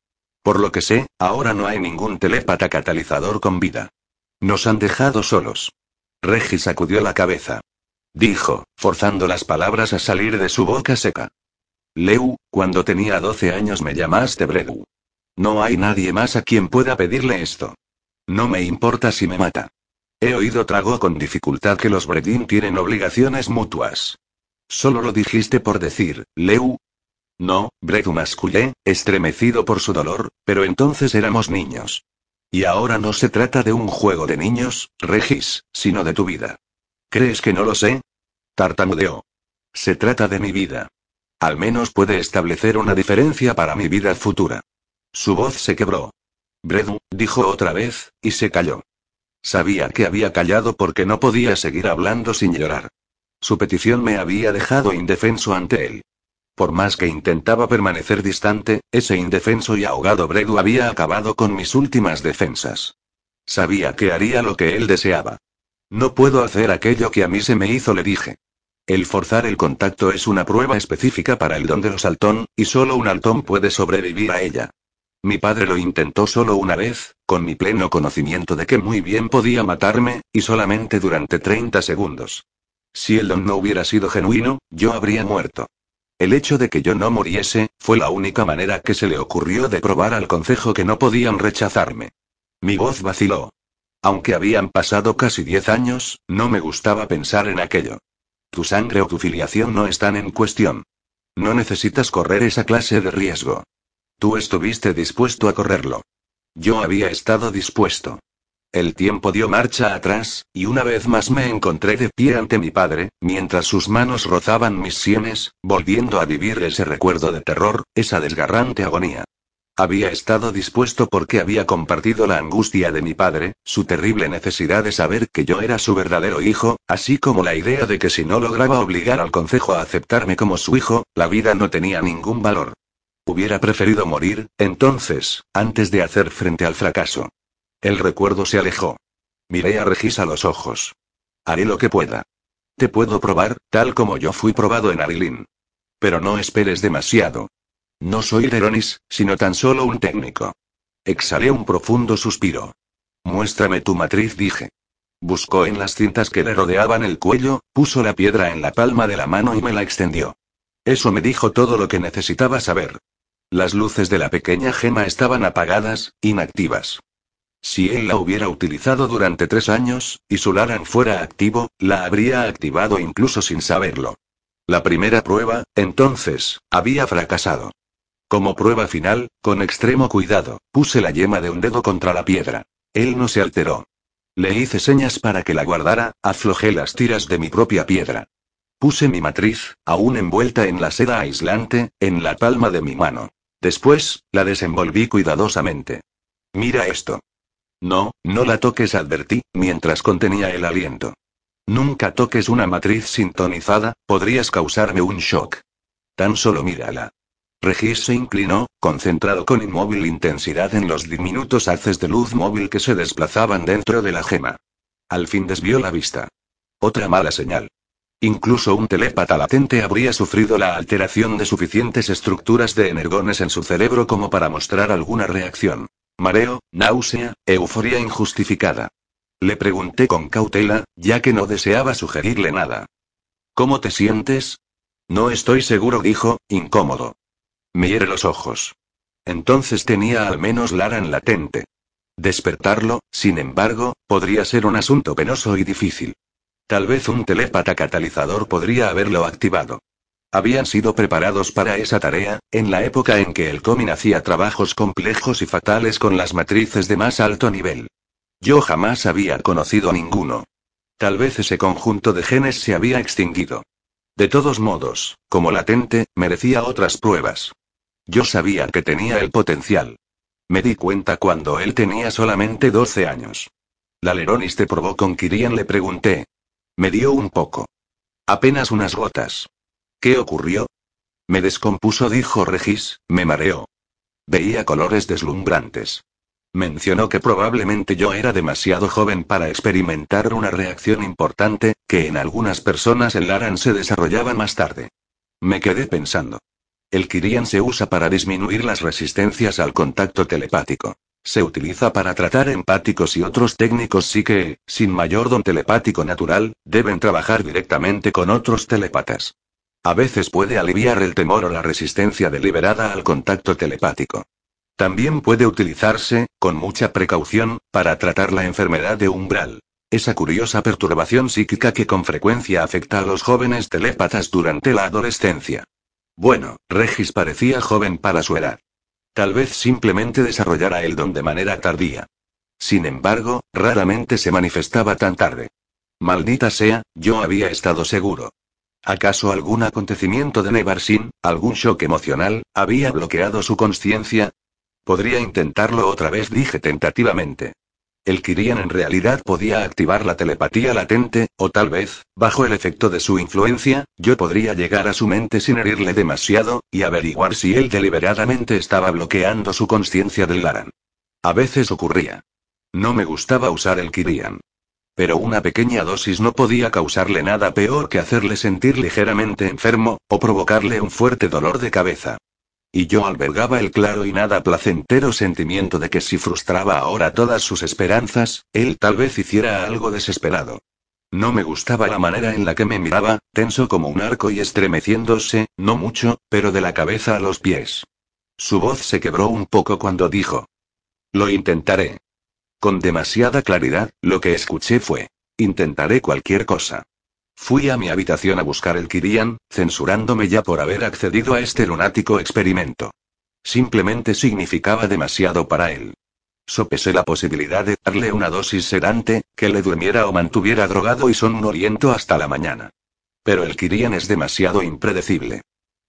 Por lo que sé, ahora no hay ningún telépata catalizador con vida. Nos han dejado solos. Regis sacudió la cabeza. Dijo, forzando las palabras a salir de su boca seca. Leu, cuando tenía 12 años me llamaste Bredu. No hay nadie más a quien pueda pedirle esto. No me importa si me mata. He oído trago con dificultad que los Bredin tienen obligaciones mutuas. Solo lo dijiste por decir, Leu. No, Bredu mascullé, estremecido por su dolor, pero entonces éramos niños. Y ahora no se trata de un juego de niños, Regis, sino de tu vida. ¿Crees que no lo sé? Tartamudeó. Se trata de mi vida. Al menos puede establecer una diferencia para mi vida futura. Su voz se quebró. Bredu, dijo otra vez, y se calló. Sabía que había callado porque no podía seguir hablando sin llorar. Su petición me había dejado indefenso ante él. Por más que intentaba permanecer distante, ese indefenso y ahogado Bredu había acabado con mis últimas defensas. Sabía que haría lo que él deseaba. No puedo hacer aquello que a mí se me hizo, le dije. El forzar el contacto es una prueba específica para el don de los altón, y solo un altón puede sobrevivir a ella. Mi padre lo intentó solo una vez, con mi pleno conocimiento de que muy bien podía matarme, y solamente durante 30 segundos. Si el don no hubiera sido genuino, yo habría muerto. El hecho de que yo no muriese, fue la única manera que se le ocurrió de probar al concejo que no podían rechazarme. Mi voz vaciló. Aunque habían pasado casi diez años, no me gustaba pensar en aquello. Tu sangre o tu filiación no están en cuestión. No necesitas correr esa clase de riesgo. Tú estuviste dispuesto a correrlo. Yo había estado dispuesto. El tiempo dio marcha atrás, y una vez más me encontré de pie ante mi padre, mientras sus manos rozaban mis sienes, volviendo a vivir ese recuerdo de terror, esa desgarrante agonía. Había estado dispuesto porque había compartido la angustia de mi padre, su terrible necesidad de saber que yo era su verdadero hijo, así como la idea de que si no lograba obligar al concejo a aceptarme como su hijo, la vida no tenía ningún valor. Hubiera preferido morir, entonces, antes de hacer frente al fracaso. El recuerdo se alejó. Miré a Regis a los ojos. Haré lo que pueda. Te puedo probar, tal como yo fui probado en Arilín. Pero no esperes demasiado. No soy Deronis, sino tan solo un técnico. Exhalé un profundo suspiro. Muéstrame tu matriz, dije. Buscó en las cintas que le rodeaban el cuello, puso la piedra en la palma de la mano y me la extendió. Eso me dijo todo lo que necesitaba saber. Las luces de la pequeña gema estaban apagadas, inactivas. Si él la hubiera utilizado durante tres años, y su Laran fuera activo, la habría activado incluso sin saberlo. La primera prueba, entonces, había fracasado. Como prueba final, con extremo cuidado, puse la yema de un dedo contra la piedra. Él no se alteró. Le hice señas para que la guardara, aflojé las tiras de mi propia piedra. Puse mi matriz, aún envuelta en la seda aislante, en la palma de mi mano. Después, la desenvolví cuidadosamente. Mira esto. No, no la toques, advertí, mientras contenía el aliento. Nunca toques una matriz sintonizada, podrías causarme un shock. Tan solo mírala. Regis se inclinó, concentrado con inmóvil intensidad en los diminutos haces de luz móvil que se desplazaban dentro de la gema. Al fin desvió la vista. Otra mala señal. Incluso un telépata latente habría sufrido la alteración de suficientes estructuras de energones en su cerebro como para mostrar alguna reacción. Mareo, náusea, euforia injustificada. Le pregunté con cautela, ya que no deseaba sugerirle nada. ¿Cómo te sientes? No estoy seguro, dijo, incómodo. Miré los ojos. Entonces tenía al menos Laran latente. Despertarlo, sin embargo, podría ser un asunto penoso y difícil. Tal vez un telépata catalizador podría haberlo activado. Habían sido preparados para esa tarea, en la época en que el Comin hacía trabajos complejos y fatales con las matrices de más alto nivel. Yo jamás había conocido ninguno. Tal vez ese conjunto de genes se había extinguido. De todos modos, como latente, merecía otras pruebas. Yo sabía que tenía el potencial. Me di cuenta cuando él tenía solamente 12 años. ¿La Leronis te probó con Kirian? Le pregunté. Me dio un poco. Apenas unas gotas. ¿Qué ocurrió? Me descompuso, dijo Regis, me mareó. Veía colores deslumbrantes. Mencionó que probablemente yo era demasiado joven para experimentar una reacción importante, que en algunas personas el Laran se desarrollaba más tarde. Me quedé pensando. El Kirian se usa para disminuir las resistencias al contacto telepático. Se utiliza para tratar empáticos y otros técnicos sí que, sin mayor don telepático natural, deben trabajar directamente con otros telepatas. A veces puede aliviar el temor o la resistencia deliberada al contacto telepático. También puede utilizarse, con mucha precaución, para tratar la enfermedad de umbral. Esa curiosa perturbación psíquica que con frecuencia afecta a los jóvenes telépatas durante la adolescencia. Bueno, Regis parecía joven para su edad. Tal vez simplemente desarrollara el don de manera tardía. Sin embargo, raramente se manifestaba tan tarde. Maldita sea, yo había estado seguro. ¿Acaso algún acontecimiento de Nevarsin, algún shock emocional, había bloqueado su conciencia? Podría intentarlo otra vez, dije tentativamente. El Kirian en realidad podía activar la telepatía latente, o tal vez, bajo el efecto de su influencia, yo podría llegar a su mente sin herirle demasiado, y averiguar si él deliberadamente estaba bloqueando su conciencia del Laran. A veces ocurría. No me gustaba usar el Kirian. Pero una pequeña dosis no podía causarle nada peor que hacerle sentir ligeramente enfermo, o provocarle un fuerte dolor de cabeza. Y yo albergaba el claro y nada placentero sentimiento de que si frustraba ahora todas sus esperanzas, él tal vez hiciera algo desesperado. No me gustaba la manera en la que me miraba, tenso como un arco y estremeciéndose, no mucho, pero de la cabeza a los pies. Su voz se quebró un poco cuando dijo. Lo intentaré. Con demasiada claridad, lo que escuché fue, intentaré cualquier cosa. Fui a mi habitación a buscar el Kirian, censurándome ya por haber accedido a este lunático experimento. Simplemente significaba demasiado para él. Sopesé la posibilidad de darle una dosis sedante, que le durmiera o mantuviera drogado y somnoliento hasta la mañana. Pero el Kirian es demasiado impredecible.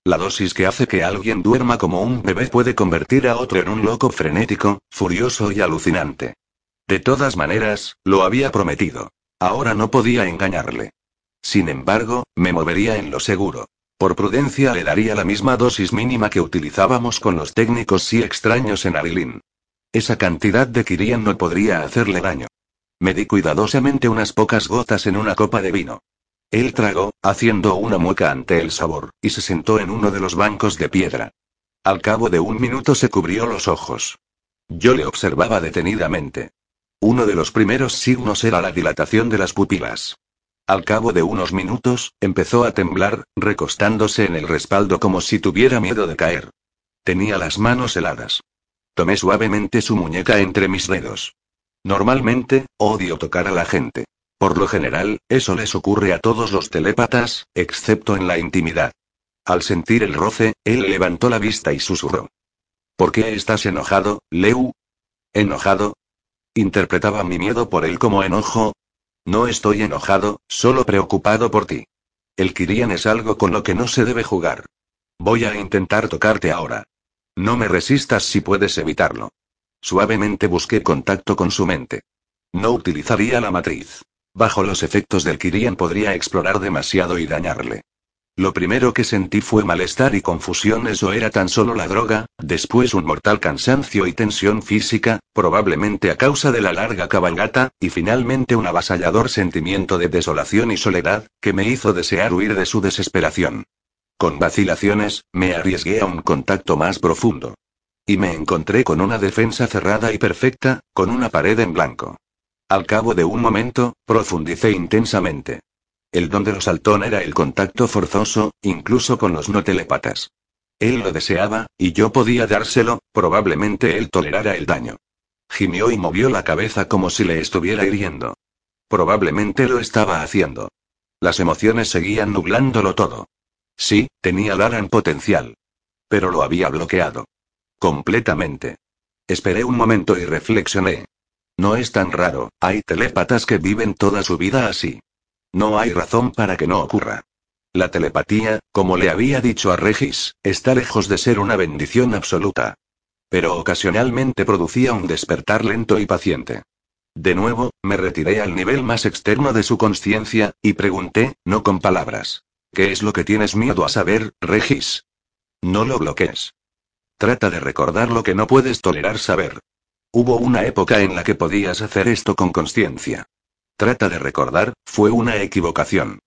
La dosis que hace que alguien duerma como un bebé puede convertir a otro en un loco frenético, furioso y alucinante. De todas maneras, lo había prometido. Ahora no podía engañarle. Sin embargo, me movería en lo seguro. Por prudencia le daría la misma dosis mínima que utilizábamos con los técnicos sí extraños en Arilín. Esa cantidad de Kirian no podría hacerle daño. Me di cuidadosamente unas pocas gotas en una copa de vino. Él tragó, haciendo una mueca ante el sabor, y se sentó en uno de los bancos de piedra. Al cabo de un minuto se cubrió los ojos. Yo le observaba detenidamente. Uno de los primeros signos era la dilatación de las pupilas. Al cabo de unos minutos, empezó a temblar, recostándose en el respaldo como si tuviera miedo de caer. Tenía las manos heladas. Tomé suavemente su muñeca entre mis dedos. Normalmente, odio tocar a la gente. Por lo general, eso les ocurre a todos los telépatas, excepto en la intimidad. Al sentir el roce, él levantó la vista y susurró. ¿Por qué estás enojado, Leu? ¿Enojado? Interpretaba mi miedo por él como enojo. No estoy enojado, solo preocupado por ti. El Kirian es algo con lo que no se debe jugar. Voy a intentar tocarte ahora. No me resistas si puedes evitarlo. Suavemente busqué contacto con su mente. No utilizaría la matriz. Bajo los efectos del Kirian podría explorar demasiado y dañarle. Lo primero que sentí fue malestar y confusión, eso era tan solo la droga, después un mortal cansancio y tensión física, probablemente a causa de la larga cabalgata, y finalmente un avasallador sentimiento de desolación y soledad, que me hizo desear huir de su desesperación. Con vacilaciones, me arriesgué a un contacto más profundo. Y me encontré con una defensa cerrada y perfecta, con una pared en blanco. Al cabo de un momento, profundicé intensamente. El don de los saltón era el contacto forzoso, incluso con los no telepatas. Él lo deseaba, y yo podía dárselo, probablemente él tolerara el daño. Gimió y movió la cabeza como si le estuviera hiriendo. Probablemente lo estaba haciendo. Las emociones seguían nublándolo todo. Sí, tenía Laran potencial. Pero lo había bloqueado. Completamente. Esperé un momento y reflexioné. No es tan raro, hay telépatas que viven toda su vida así. No hay razón para que no ocurra. La telepatía, como le había dicho a Regis, está lejos de ser una bendición absoluta. Pero ocasionalmente producía un despertar lento y paciente. De nuevo, me retiré al nivel más externo de su conciencia, y pregunté, no con palabras. ¿Qué es lo que tienes miedo a saber, Regis? No lo bloquees. Trata de recordar lo que no puedes tolerar saber. Hubo una época en la que podías hacer esto con conciencia. Trata de recordar, fue una equivocación.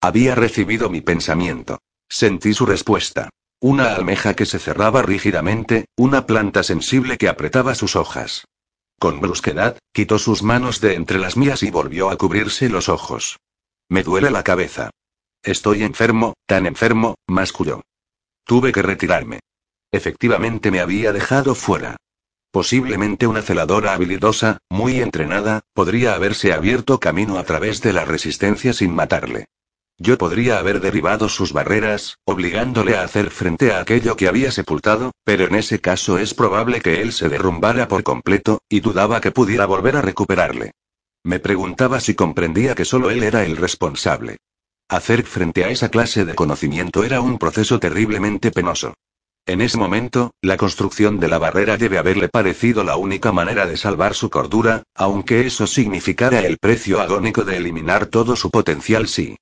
Había recibido mi pensamiento. Sentí su respuesta. Una almeja que se cerraba rígidamente, una planta sensible que apretaba sus hojas. Con brusquedad, quitó sus manos de entre las mías y volvió a cubrirse los ojos. Me duele la cabeza. Estoy enfermo, tan enfermo, masculló. Tuve que retirarme. Efectivamente me había dejado fuera. Posiblemente una celadora habilidosa, muy entrenada, podría haberse abierto camino a través de la resistencia sin matarle. Yo podría haber derribado sus barreras, obligándole a hacer frente a aquello que había sepultado, pero en ese caso es probable que él se derrumbara por completo, y dudaba que pudiera volver a recuperarle. Me preguntaba si comprendía que solo él era el responsable. Hacer frente a esa clase de conocimiento era un proceso terriblemente penoso. En ese momento, la construcción de la barrera debe haberle parecido la única manera de salvar su cordura, aunque eso significara el precio agónico de eliminar todo su potencial sí.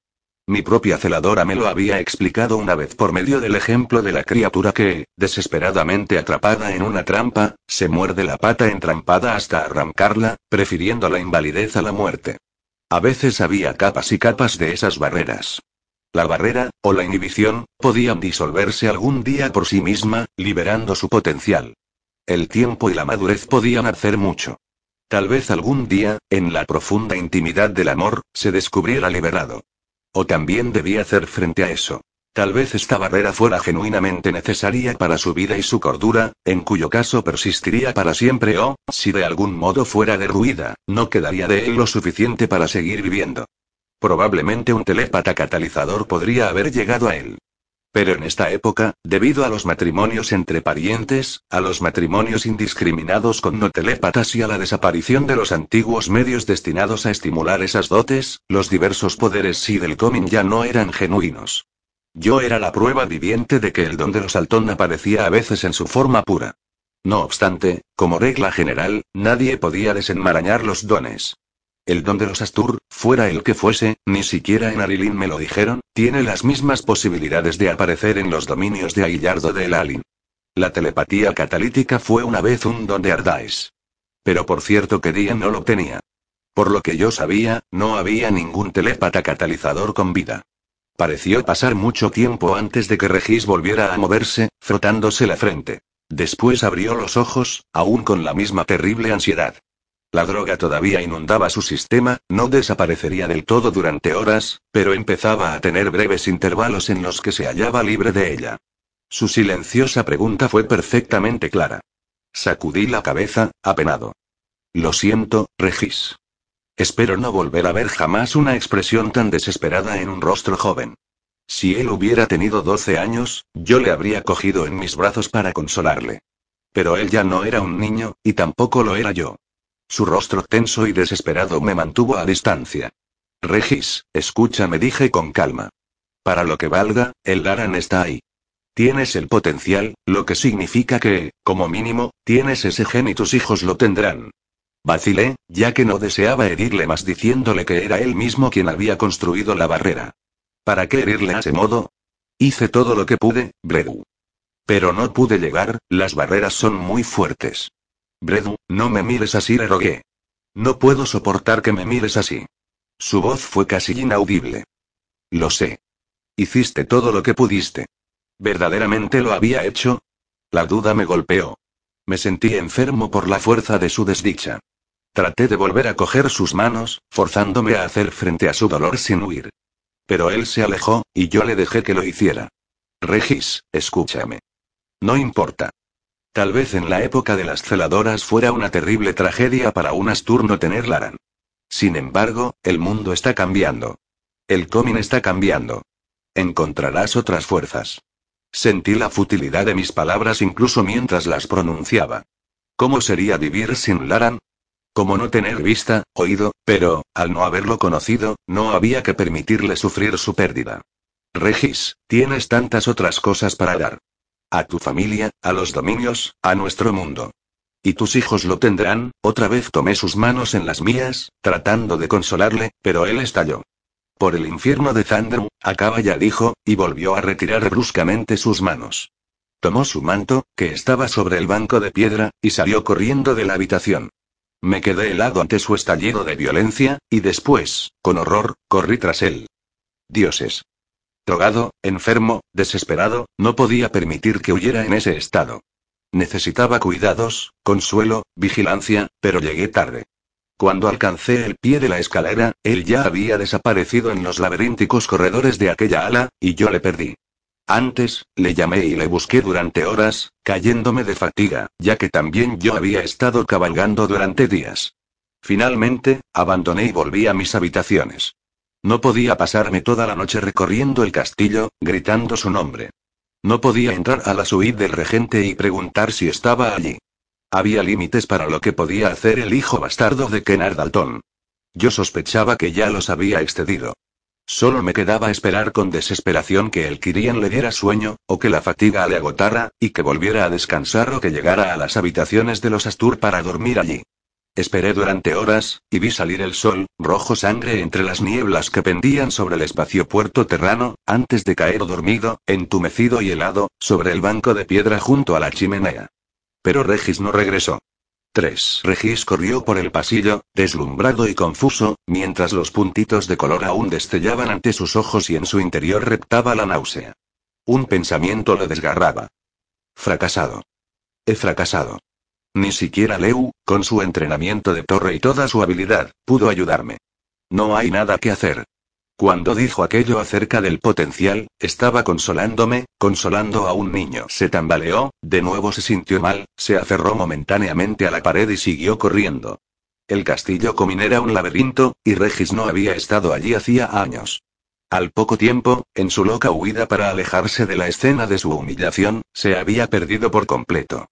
Mi propia celadora me lo había explicado una vez por medio del ejemplo de la criatura que, desesperadamente atrapada en una trampa, se muerde la pata entrampada hasta arrancarla, prefiriendo la invalidez a la muerte. A veces había capas y capas de esas barreras. La barrera, o la inhibición, podían disolverse algún día por sí misma, liberando su potencial. El tiempo y la madurez podían hacer mucho. Tal vez algún día, en la profunda intimidad del amor, se descubriera liberado. O también debía hacer frente a eso. Tal vez esta barrera fuera genuinamente necesaria para su vida y su cordura, en cuyo caso persistiría para siempre o, si de algún modo fuera derruida, no quedaría de él lo suficiente para seguir viviendo. Probablemente un telépata catalizador podría haber llegado a él. Pero en esta época, debido a los matrimonios entre parientes, a los matrimonios indiscriminados con no telépatas y a la desaparición de los antiguos medios destinados a estimular esas dotes, los diversos poderes sí del coming ya no eran genuinos. Yo era la prueba viviente de que el don de los Altón aparecía a veces en su forma pura. No obstante, como regla general, nadie podía desenmarañar los dones. El don de los Astur, fuera el que fuese, ni siquiera en Arilin me lo dijeron, tiene las mismas posibilidades de aparecer en los dominios de Aillardo de Alin. La telepatía catalítica fue una vez un don de Ardais. Pero por cierto que Dien no lo tenía. Por lo que yo sabía, no había ningún telépata catalizador con vida. Pareció pasar mucho tiempo antes de que Regis volviera a moverse, frotándose la frente. Después abrió los ojos, aún con la misma terrible ansiedad. La droga todavía inundaba su sistema, no desaparecería del todo durante horas, pero empezaba a tener breves intervalos en los que se hallaba libre de ella. Su silenciosa pregunta fue perfectamente clara. Sacudí la cabeza, apenado. Lo siento, Regis. Espero no volver a ver jamás una expresión tan desesperada en un rostro joven. Si él hubiera tenido 12 años, yo le habría cogido en mis brazos para consolarle. Pero él ya no era un niño, y tampoco lo era yo. Su rostro tenso y desesperado me mantuvo a distancia. Regis, escúchame, dije con calma. Para lo que valga, el Laran está ahí. Tienes el potencial, lo que significa que, como mínimo, tienes ese gen y tus hijos lo tendrán. Vacilé, ya que no deseaba herirle más diciéndole que era él mismo quien había construido la barrera. ¿Para qué herirle a ese modo? Hice todo lo que pude, Bredu. Pero no pude llegar, las barreras son muy fuertes. Bredu, no me mires así, le rogué. No puedo soportar que me mires así. Su voz fue casi inaudible. Lo sé. Hiciste todo lo que pudiste. ¿Verdaderamente lo había hecho? La duda me golpeó. Me sentí enfermo por la fuerza de su desdicha. Traté de volver a coger sus manos, forzándome a hacer frente a su dolor sin huir. Pero él se alejó, y yo le dejé que lo hiciera. Regis, escúchame. No importa. Tal vez en la época de las celadoras fuera una terrible tragedia para un Astur no tener Laran. Sin embargo, el mundo está cambiando. El Comin está cambiando. Encontrarás otras fuerzas. Sentí la futilidad de mis palabras incluso mientras las pronunciaba. ¿Cómo sería vivir sin Laran? Como no tener vista, oído, pero, al no haberlo conocido, no había que permitirle sufrir su pérdida. Regis, tienes tantas otras cosas para dar. A tu familia, a los dominios, a nuestro mundo. Y tus hijos lo tendrán, otra vez tomé sus manos en las mías, tratando de consolarle, pero él estalló. Por el infierno de Thunder, acaba ya dijo, y volvió a retirar bruscamente sus manos. Tomó su manto, que estaba sobre el banco de piedra, y salió corriendo de la habitación. Me quedé helado ante su estallido de violencia, y después, con horror, corrí tras él. Dioses. Drogado, enfermo, desesperado, no podía permitir que huyera en ese estado. Necesitaba cuidados, consuelo, vigilancia, pero llegué tarde. Cuando alcancé el pie de la escalera, él ya había desaparecido en los laberínticos corredores de aquella ala, y yo le perdí. Antes, le llamé y le busqué durante horas, cayéndome de fatiga, ya que también yo había estado cabalgando durante días. Finalmente, abandoné y volví a mis habitaciones. No podía pasarme toda la noche recorriendo el castillo, gritando su nombre. No podía entrar a la suite del regente y preguntar si estaba allí. Había límites para lo que podía hacer el hijo bastardo de Kennard Dalton. Yo sospechaba que ya los había excedido. Solo me quedaba esperar con desesperación que el Kirian le diera sueño, o que la fatiga le agotara, y que volviera a descansar o que llegara a las habitaciones de los Astur para dormir allí. Esperé durante horas, y vi salir el sol, rojo sangre entre las nieblas que pendían sobre el espacio puerto terrano, antes de caer dormido, entumecido y helado, sobre el banco de piedra junto a la chimenea. Pero Regis no regresó. 3. Regis corrió por el pasillo, deslumbrado y confuso, mientras los puntitos de color aún destellaban ante sus ojos y en su interior reptaba la náusea. Un pensamiento le desgarraba. Fracasado. He fracasado. Ni siquiera Leu, con su entrenamiento de torre y toda su habilidad, pudo ayudarme. No hay nada que hacer. Cuando dijo aquello acerca del potencial, estaba consolándome, consolando a un niño. Se tambaleó, de nuevo se sintió mal, se aferró momentáneamente a la pared y siguió corriendo. El castillo Comin era un laberinto, y Regis no había estado allí hacía años. Al poco tiempo, en su loca huida para alejarse de la escena de su humillación, se había perdido por completo.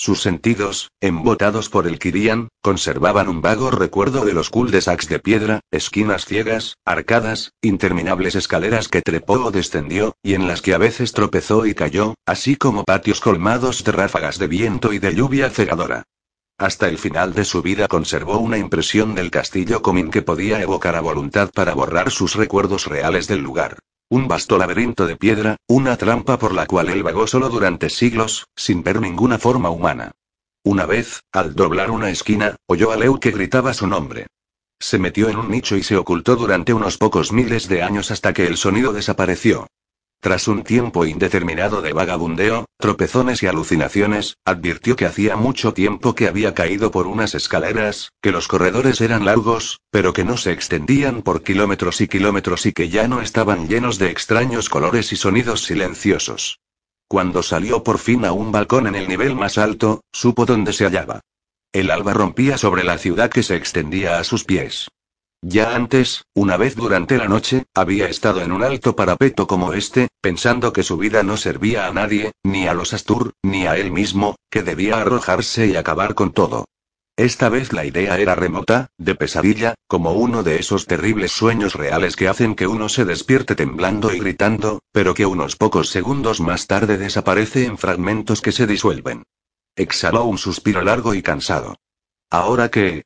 Sus sentidos, embotados por el Kirian, conservaban un vago recuerdo de los cul-de-sacs de piedra, esquinas ciegas, arcadas, interminables escaleras que trepó o descendió, y en las que a veces tropezó y cayó, así como patios colmados de ráfagas de viento y de lluvia cegadora. Hasta el final de su vida conservó una impresión del castillo Comin que podía evocar a voluntad para borrar sus recuerdos reales del lugar. Un vasto laberinto de piedra, una trampa por la cual él vagó solo durante siglos, sin ver ninguna forma humana. Una vez, al doblar una esquina, oyó a Leu que gritaba su nombre. Se metió en un nicho y se ocultó durante unos pocos miles de años hasta que el sonido desapareció. Tras un tiempo indeterminado de vagabundeo, tropezones y alucinaciones, advirtió que hacía mucho tiempo que había caído por unas escaleras, que los corredores eran largos, pero que no se extendían por kilómetros y kilómetros y que ya no estaban llenos de extraños colores y sonidos silenciosos. Cuando salió por fin a un balcón en el nivel más alto, supo dónde se hallaba. El alba rompía sobre la ciudad que se extendía a sus pies. Ya antes, una vez durante la noche, había estado en un alto parapeto como este, pensando que su vida no servía a nadie, ni a los Astur, ni a él mismo, que debía arrojarse y acabar con todo. Esta vez la idea era remota, de pesadilla, como uno de esos terribles sueños reales que hacen que uno se despierte temblando y gritando, pero que unos pocos segundos más tarde desaparece en fragmentos que se disuelven. Exhaló un suspiro largo y cansado. Ahora que,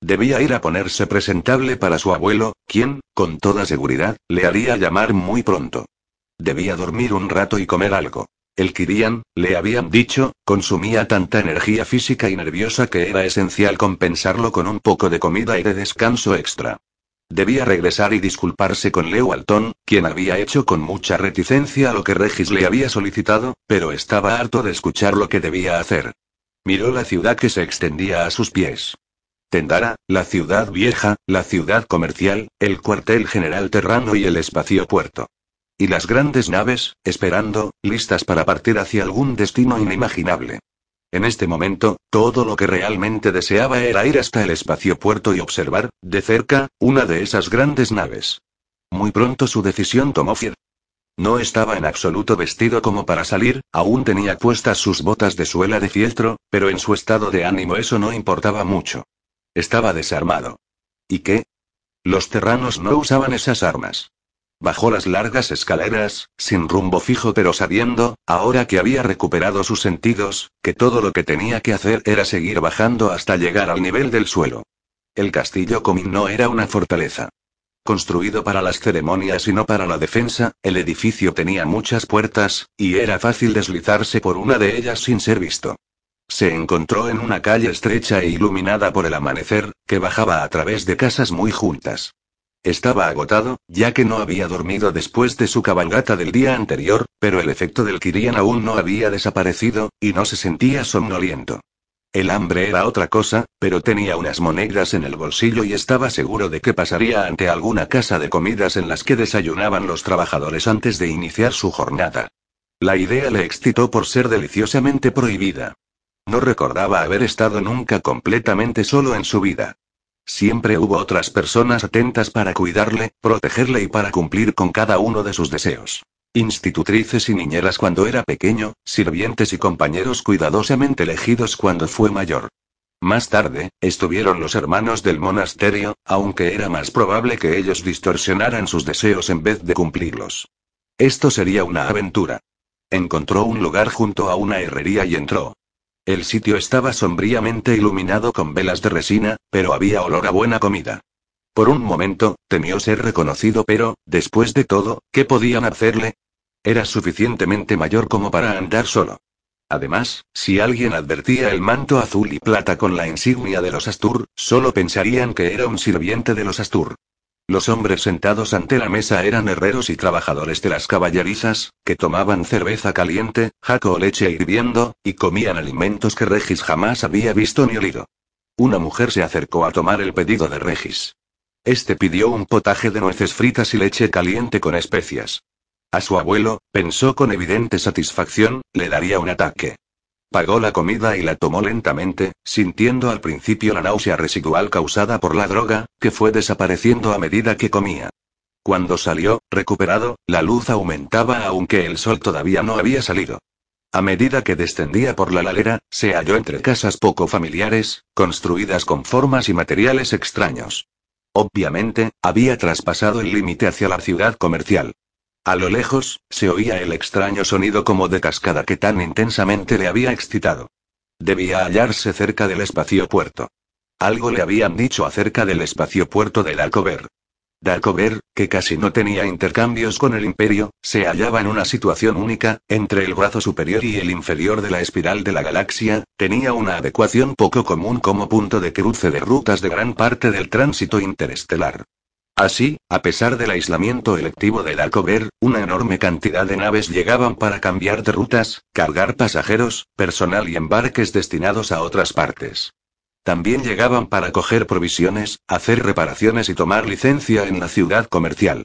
Debía ir a ponerse presentable para su abuelo, quien, con toda seguridad, le haría llamar muy pronto. Debía dormir un rato y comer algo. El Kirian, le habían dicho, consumía tanta energía física y nerviosa que era esencial compensarlo con un poco de comida y de descanso extra. Debía regresar y disculparse con Leo Alton, quien había hecho con mucha reticencia lo que Regis le había solicitado, pero estaba harto de escuchar lo que debía hacer. Miró la ciudad que se extendía a sus pies. Tendara, la ciudad vieja, la ciudad comercial, el cuartel general terrano y el espacio puerto. Y las grandes naves, esperando, listas para partir hacia algún destino inimaginable. En este momento, todo lo que realmente deseaba era ir hasta el espacio puerto y observar, de cerca, una de esas grandes naves. Muy pronto su decisión tomó fin. No estaba en absoluto vestido como para salir, aún tenía puestas sus botas de suela de fieltro, pero en su estado de ánimo eso no importaba mucho. Estaba desarmado. ¿Y qué? Los terranos no usaban esas armas. Bajó las largas escaleras, sin rumbo fijo pero sabiendo, ahora que había recuperado sus sentidos, que todo lo que tenía que hacer era seguir bajando hasta llegar al nivel del suelo. El castillo Comin no era una fortaleza. Construido para las ceremonias y no para la defensa, el edificio tenía muchas puertas, y era fácil deslizarse por una de ellas sin ser visto. Se encontró en una calle estrecha e iluminada por el amanecer, que bajaba a través de casas muy juntas. Estaba agotado, ya que no había dormido después de su cabalgata del día anterior, pero el efecto del Kirian aún no había desaparecido, y no se sentía somnoliento. El hambre era otra cosa, pero tenía unas monedas en el bolsillo y estaba seguro de que pasaría ante alguna casa de comidas en las que desayunaban los trabajadores antes de iniciar su jornada. La idea le excitó por ser deliciosamente prohibida. No recordaba haber estado nunca completamente solo en su vida. Siempre hubo otras personas atentas para cuidarle, protegerle y para cumplir con cada uno de sus deseos. Institutrices y niñeras cuando era pequeño, sirvientes y compañeros cuidadosamente elegidos cuando fue mayor. Más tarde, estuvieron los hermanos del monasterio, aunque era más probable que ellos distorsionaran sus deseos en vez de cumplirlos. Esto sería una aventura. Encontró un lugar junto a una herrería y entró. El sitio estaba sombríamente iluminado con velas de resina, pero había olor a buena comida. Por un momento, temió ser reconocido, pero, después de todo, ¿qué podían hacerle? Era suficientemente mayor como para andar solo. Además, si alguien advertía el manto azul y plata con la insignia de los Astur, solo pensarían que era un sirviente de los Astur. Los hombres sentados ante la mesa eran herreros y trabajadores de las caballerizas, que tomaban cerveza caliente, jaco o leche hirviendo, y comían alimentos que Regis jamás había visto ni olido. Una mujer se acercó a tomar el pedido de Regis. Este pidió un potaje de nueces fritas y leche caliente con especias. A su abuelo, pensó con evidente satisfacción, le daría un ataque. Pagó la comida y la tomó lentamente, sintiendo al principio la náusea residual causada por la droga, que fue desapareciendo a medida que comía. Cuando salió, recuperado, la luz aumentaba aunque el sol todavía no había salido. A medida que descendía por la ladera, se halló entre casas poco familiares, construidas con formas y materiales extraños. Obviamente, había traspasado el límite hacia la ciudad comercial. A lo lejos, se oía el extraño sonido como de cascada que tan intensamente le había excitado. Debía hallarse cerca del espacio puerto. Algo le habían dicho acerca del espacio puerto de Darkover. Darkover, que casi no tenía intercambios con el imperio, se hallaba en una situación única, entre el brazo superior y el inferior de la espiral de la galaxia, tenía una adecuación poco común como punto de cruce de rutas de gran parte del tránsito interestelar. Así, a pesar del aislamiento electivo de Darkover, una enorme cantidad de naves llegaban para cambiar de rutas, cargar pasajeros, personal y embarques destinados a otras partes. También llegaban para coger provisiones, hacer reparaciones y tomar licencia en la ciudad comercial.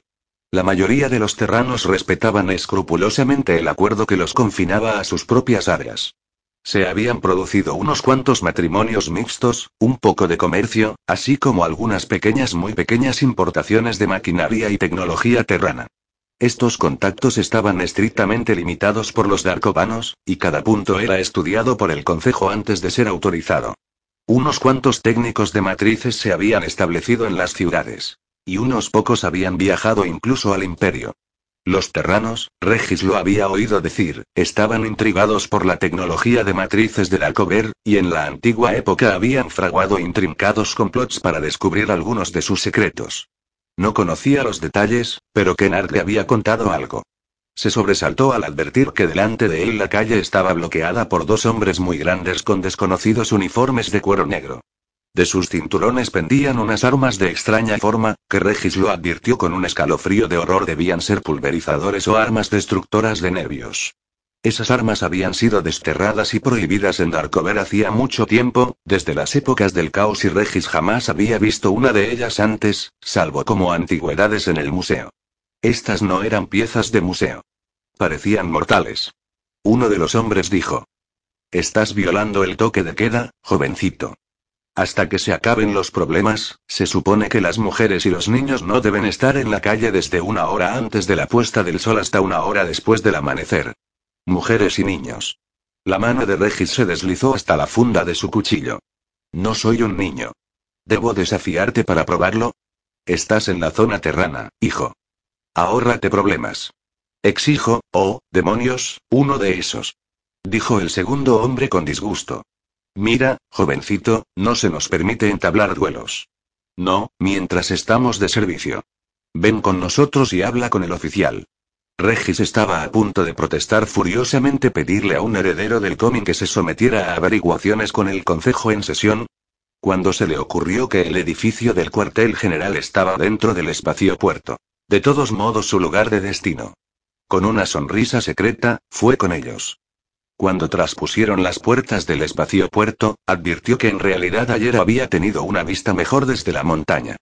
La mayoría de los terranos respetaban escrupulosamente el acuerdo que los confinaba a sus propias áreas. Se habían producido unos cuantos matrimonios mixtos, un poco de comercio, así como algunas pequeñas muy pequeñas importaciones de maquinaria y tecnología terrana. Estos contactos estaban estrictamente limitados por los darkovanos, y cada punto era estudiado por el Consejo antes de ser autorizado. Unos cuantos técnicos de matrices se habían establecido en las ciudades. Y unos pocos habían viajado incluso al imperio. Los terranos, Regis lo había oído decir, estaban intrigados por la tecnología de matrices de Alcover, y en la antigua época habían fraguado intrincados complots para descubrir algunos de sus secretos. No conocía los detalles, pero Kennard le había contado algo. Se sobresaltó al advertir que delante de él la calle estaba bloqueada por dos hombres muy grandes con desconocidos uniformes de cuero negro. De sus cinturones pendían unas armas de extraña forma, que Regis lo advirtió con un escalofrío de horror debían ser pulverizadores o armas destructoras de nervios. Esas armas habían sido desterradas y prohibidas en Darkover hacía mucho tiempo, desde las épocas del caos y Regis jamás había visto una de ellas antes, salvo como antigüedades en el museo. Estas no eran piezas de museo. Parecían mortales. Uno de los hombres dijo. Estás violando el toque de queda, jovencito. Hasta que se acaben los problemas, se supone que las mujeres y los niños no deben estar en la calle desde una hora antes de la puesta del sol hasta una hora después del amanecer. Mujeres y niños. La mano de Regis se deslizó hasta la funda de su cuchillo. No soy un niño. ¿Debo desafiarte para probarlo? Estás en la zona terrana, hijo. Ahórrate problemas. Exijo, oh, demonios, uno de esos. Dijo el segundo hombre con disgusto. Mira, jovencito, no se nos permite entablar duelos. No, mientras estamos de servicio. Ven con nosotros y habla con el oficial. Regis estaba a punto de protestar furiosamente pedirle a un heredero del cómic que se sometiera a averiguaciones con el concejo en sesión, cuando se le ocurrió que el edificio del cuartel general estaba dentro del espacio puerto. De todos modos su lugar de destino. Con una sonrisa secreta, fue con ellos. Cuando traspusieron las puertas del espacio puerto, advirtió que en realidad ayer había tenido una vista mejor desde la montaña.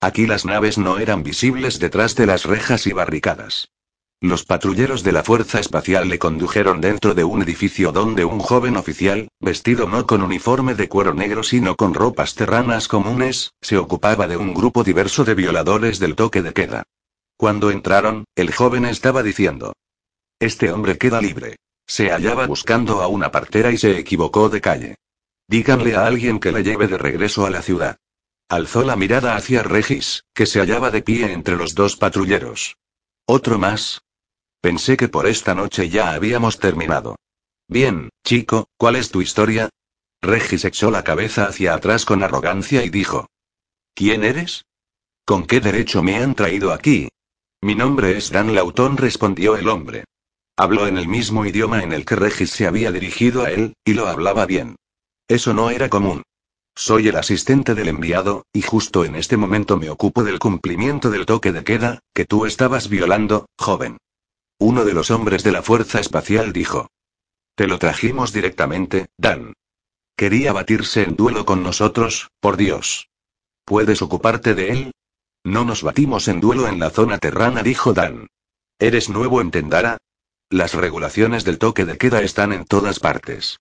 Aquí las naves no eran visibles detrás de las rejas y barricadas. Los patrulleros de la Fuerza Espacial le condujeron dentro de un edificio donde un joven oficial, vestido no con uniforme de cuero negro sino con ropas terranas comunes, se ocupaba de un grupo diverso de violadores del toque de queda. Cuando entraron, el joven estaba diciendo. Este hombre queda libre. Se hallaba buscando a una partera y se equivocó de calle. Díganle a alguien que le lleve de regreso a la ciudad. Alzó la mirada hacia Regis, que se hallaba de pie entre los dos patrulleros. Otro más, Pensé que por esta noche ya habíamos terminado. Bien, chico, ¿cuál es tu historia? Regis echó la cabeza hacia atrás con arrogancia y dijo. ¿Quién eres? ¿Con qué derecho me han traído aquí? Mi nombre es Dan Lautón, respondió el hombre. Habló en el mismo idioma en el que Regis se había dirigido a él, y lo hablaba bien. Eso no era común. Soy el asistente del enviado, y justo en este momento me ocupo del cumplimiento del toque de queda, que tú estabas violando, joven. Uno de los hombres de la Fuerza Espacial dijo. Te lo trajimos directamente, Dan. Quería batirse en duelo con nosotros, por Dios. ¿Puedes ocuparte de él? No nos batimos en duelo en la zona terrana, dijo Dan. ¿Eres nuevo en Tendara? Las regulaciones del toque de queda están en todas partes.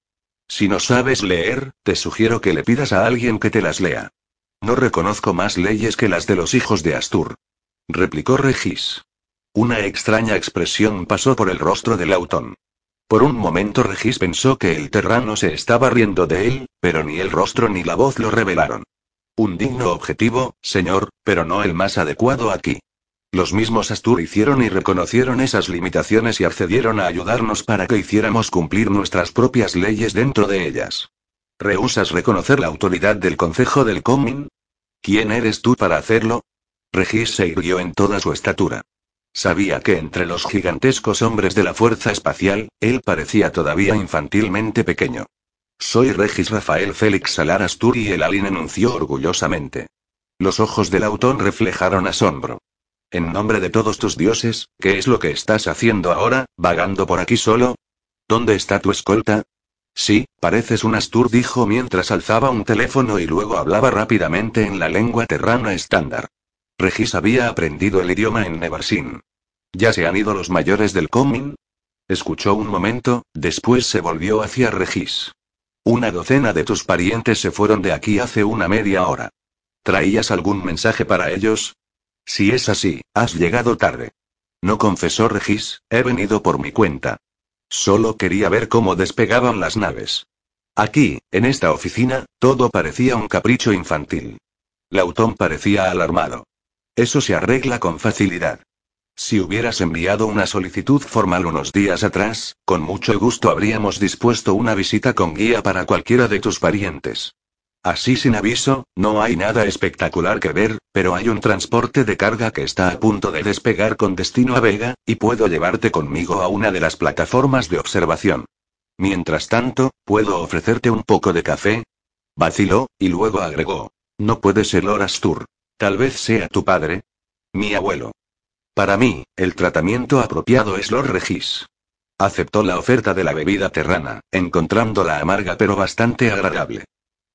Si no sabes leer, te sugiero que le pidas a alguien que te las lea. No reconozco más leyes que las de los hijos de Astur. Replicó Regis. Una extraña expresión pasó por el rostro del Lautón. Por un momento Regis pensó que el terrano se estaba riendo de él, pero ni el rostro ni la voz lo revelaron. Un digno objetivo, señor, pero no el más adecuado aquí. Los mismos Astur hicieron y reconocieron esas limitaciones y accedieron a ayudarnos para que hiciéramos cumplir nuestras propias leyes dentro de ellas. ¿Rehusas reconocer la autoridad del Consejo del Comin? ¿Quién eres tú para hacerlo? Regis se irguió en toda su estatura. Sabía que entre los gigantescos hombres de la Fuerza Espacial, él parecía todavía infantilmente pequeño. Soy Regis Rafael Félix Salar Asturi y el alien enunció orgullosamente. Los ojos del autón reflejaron asombro. En nombre de todos tus dioses, ¿qué es lo que estás haciendo ahora, vagando por aquí solo? ¿Dónde está tu escolta? Sí, pareces un Astur, dijo mientras alzaba un teléfono y luego hablaba rápidamente en la lengua terrana estándar. Regis había aprendido el idioma en Nevarsin. ¿Ya se han ido los mayores del Comin? Escuchó un momento, después se volvió hacia Regis. Una docena de tus parientes se fueron de aquí hace una media hora. ¿Traías algún mensaje para ellos? Si es así, has llegado tarde. No confesó Regis, he venido por mi cuenta. Solo quería ver cómo despegaban las naves. Aquí, en esta oficina, todo parecía un capricho infantil. Lautón parecía alarmado. Eso se arregla con facilidad. Si hubieras enviado una solicitud formal unos días atrás, con mucho gusto habríamos dispuesto una visita con guía para cualquiera de tus parientes. Así sin aviso, no hay nada espectacular que ver, pero hay un transporte de carga que está a punto de despegar con destino a Vega, y puedo llevarte conmigo a una de las plataformas de observación. Mientras tanto, ¿puedo ofrecerte un poco de café? Vaciló, y luego agregó. No puede ser Astur. Tal vez sea tu padre. Mi abuelo. Para mí, el tratamiento apropiado es Lord Regis. aceptó la oferta de la bebida terrana, encontrándola amarga pero bastante agradable.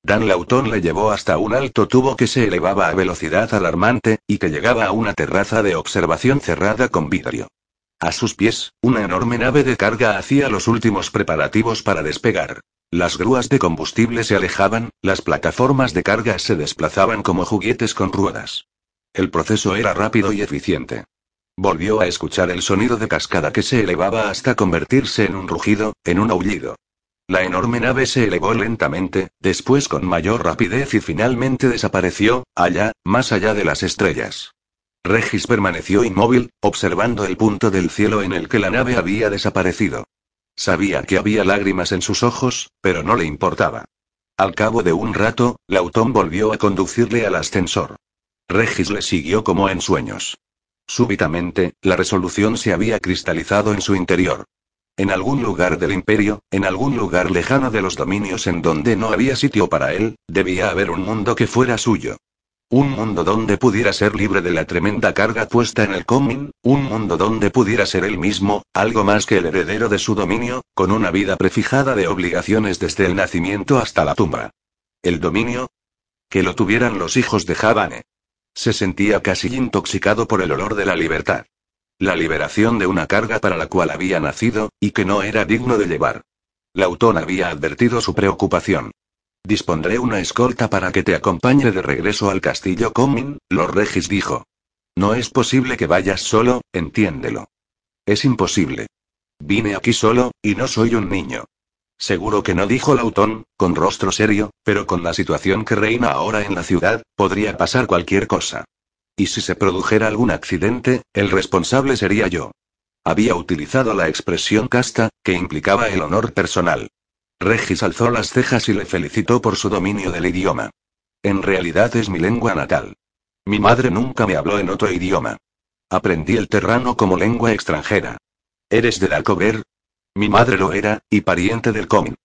Dan Lautón le llevó hasta un alto tubo que se elevaba a velocidad alarmante, y que llegaba a una terraza de observación cerrada con vidrio. A sus pies, una enorme nave de carga hacía los últimos preparativos para despegar. Las grúas de combustible se alejaban, las plataformas de carga se desplazaban como juguetes con ruedas. El proceso era rápido y eficiente. Volvió a escuchar el sonido de cascada que se elevaba hasta convertirse en un rugido, en un aullido. La enorme nave se elevó lentamente, después con mayor rapidez y finalmente desapareció, allá, más allá de las estrellas. Regis permaneció inmóvil, observando el punto del cielo en el que la nave había desaparecido. Sabía que había lágrimas en sus ojos, pero no le importaba. Al cabo de un rato, Lautón volvió a conducirle al ascensor. Regis le siguió como en sueños. Súbitamente, la resolución se había cristalizado en su interior. En algún lugar del imperio, en algún lugar lejano de los dominios en donde no había sitio para él, debía haber un mundo que fuera suyo. Un mundo donde pudiera ser libre de la tremenda carga puesta en el coming, un mundo donde pudiera ser él mismo, algo más que el heredero de su dominio, con una vida prefijada de obligaciones desde el nacimiento hasta la tumba. ¿El dominio? Que lo tuvieran los hijos de Javane. Se sentía casi intoxicado por el olor de la libertad. La liberación de una carga para la cual había nacido, y que no era digno de llevar. Lautón había advertido su preocupación. Dispondré una escolta para que te acompañe de regreso al castillo Coming, Lord Regis dijo. No es posible que vayas solo, entiéndelo. Es imposible. Vine aquí solo, y no soy un niño. Seguro que no dijo Lautón, con rostro serio, pero con la situación que reina ahora en la ciudad, podría pasar cualquier cosa. Y si se produjera algún accidente, el responsable sería yo. Había utilizado la expresión casta, que implicaba el honor personal. Regis alzó las cejas y le felicitó por su dominio del idioma. En realidad es mi lengua natal. Mi madre nunca me habló en otro idioma. Aprendí el terrano como lengua extranjera. ¿Eres de Dacover? Mi madre lo era, y pariente del Comin.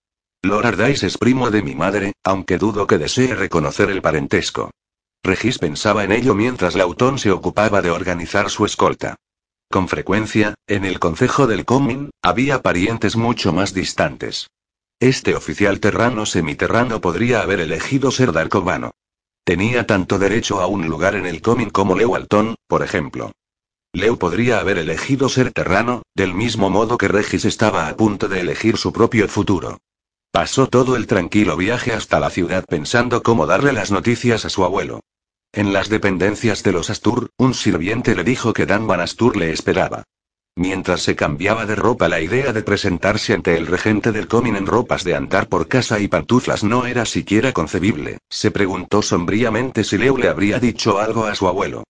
Lord Ardais es primo de mi madre, aunque dudo que desee reconocer el parentesco. Regis pensaba en ello mientras Lautón se ocupaba de organizar su escolta. Con frecuencia, en el concejo del Comin, había parientes mucho más distantes. Este oficial terrano semiterrano podría haber elegido ser Darkovano. Tenía tanto derecho a un lugar en el Comin como Leo Alton, por ejemplo. Leo podría haber elegido ser terrano, del mismo modo que Regis estaba a punto de elegir su propio futuro. Pasó todo el tranquilo viaje hasta la ciudad pensando cómo darle las noticias a su abuelo. En las dependencias de los Astur, un sirviente le dijo que Dan Van Astur le esperaba. Mientras se cambiaba de ropa, la idea de presentarse ante el regente del Comin en ropas de andar por casa y pantuflas no era siquiera concebible. Se preguntó sombríamente si Leo le habría dicho algo a su abuelo.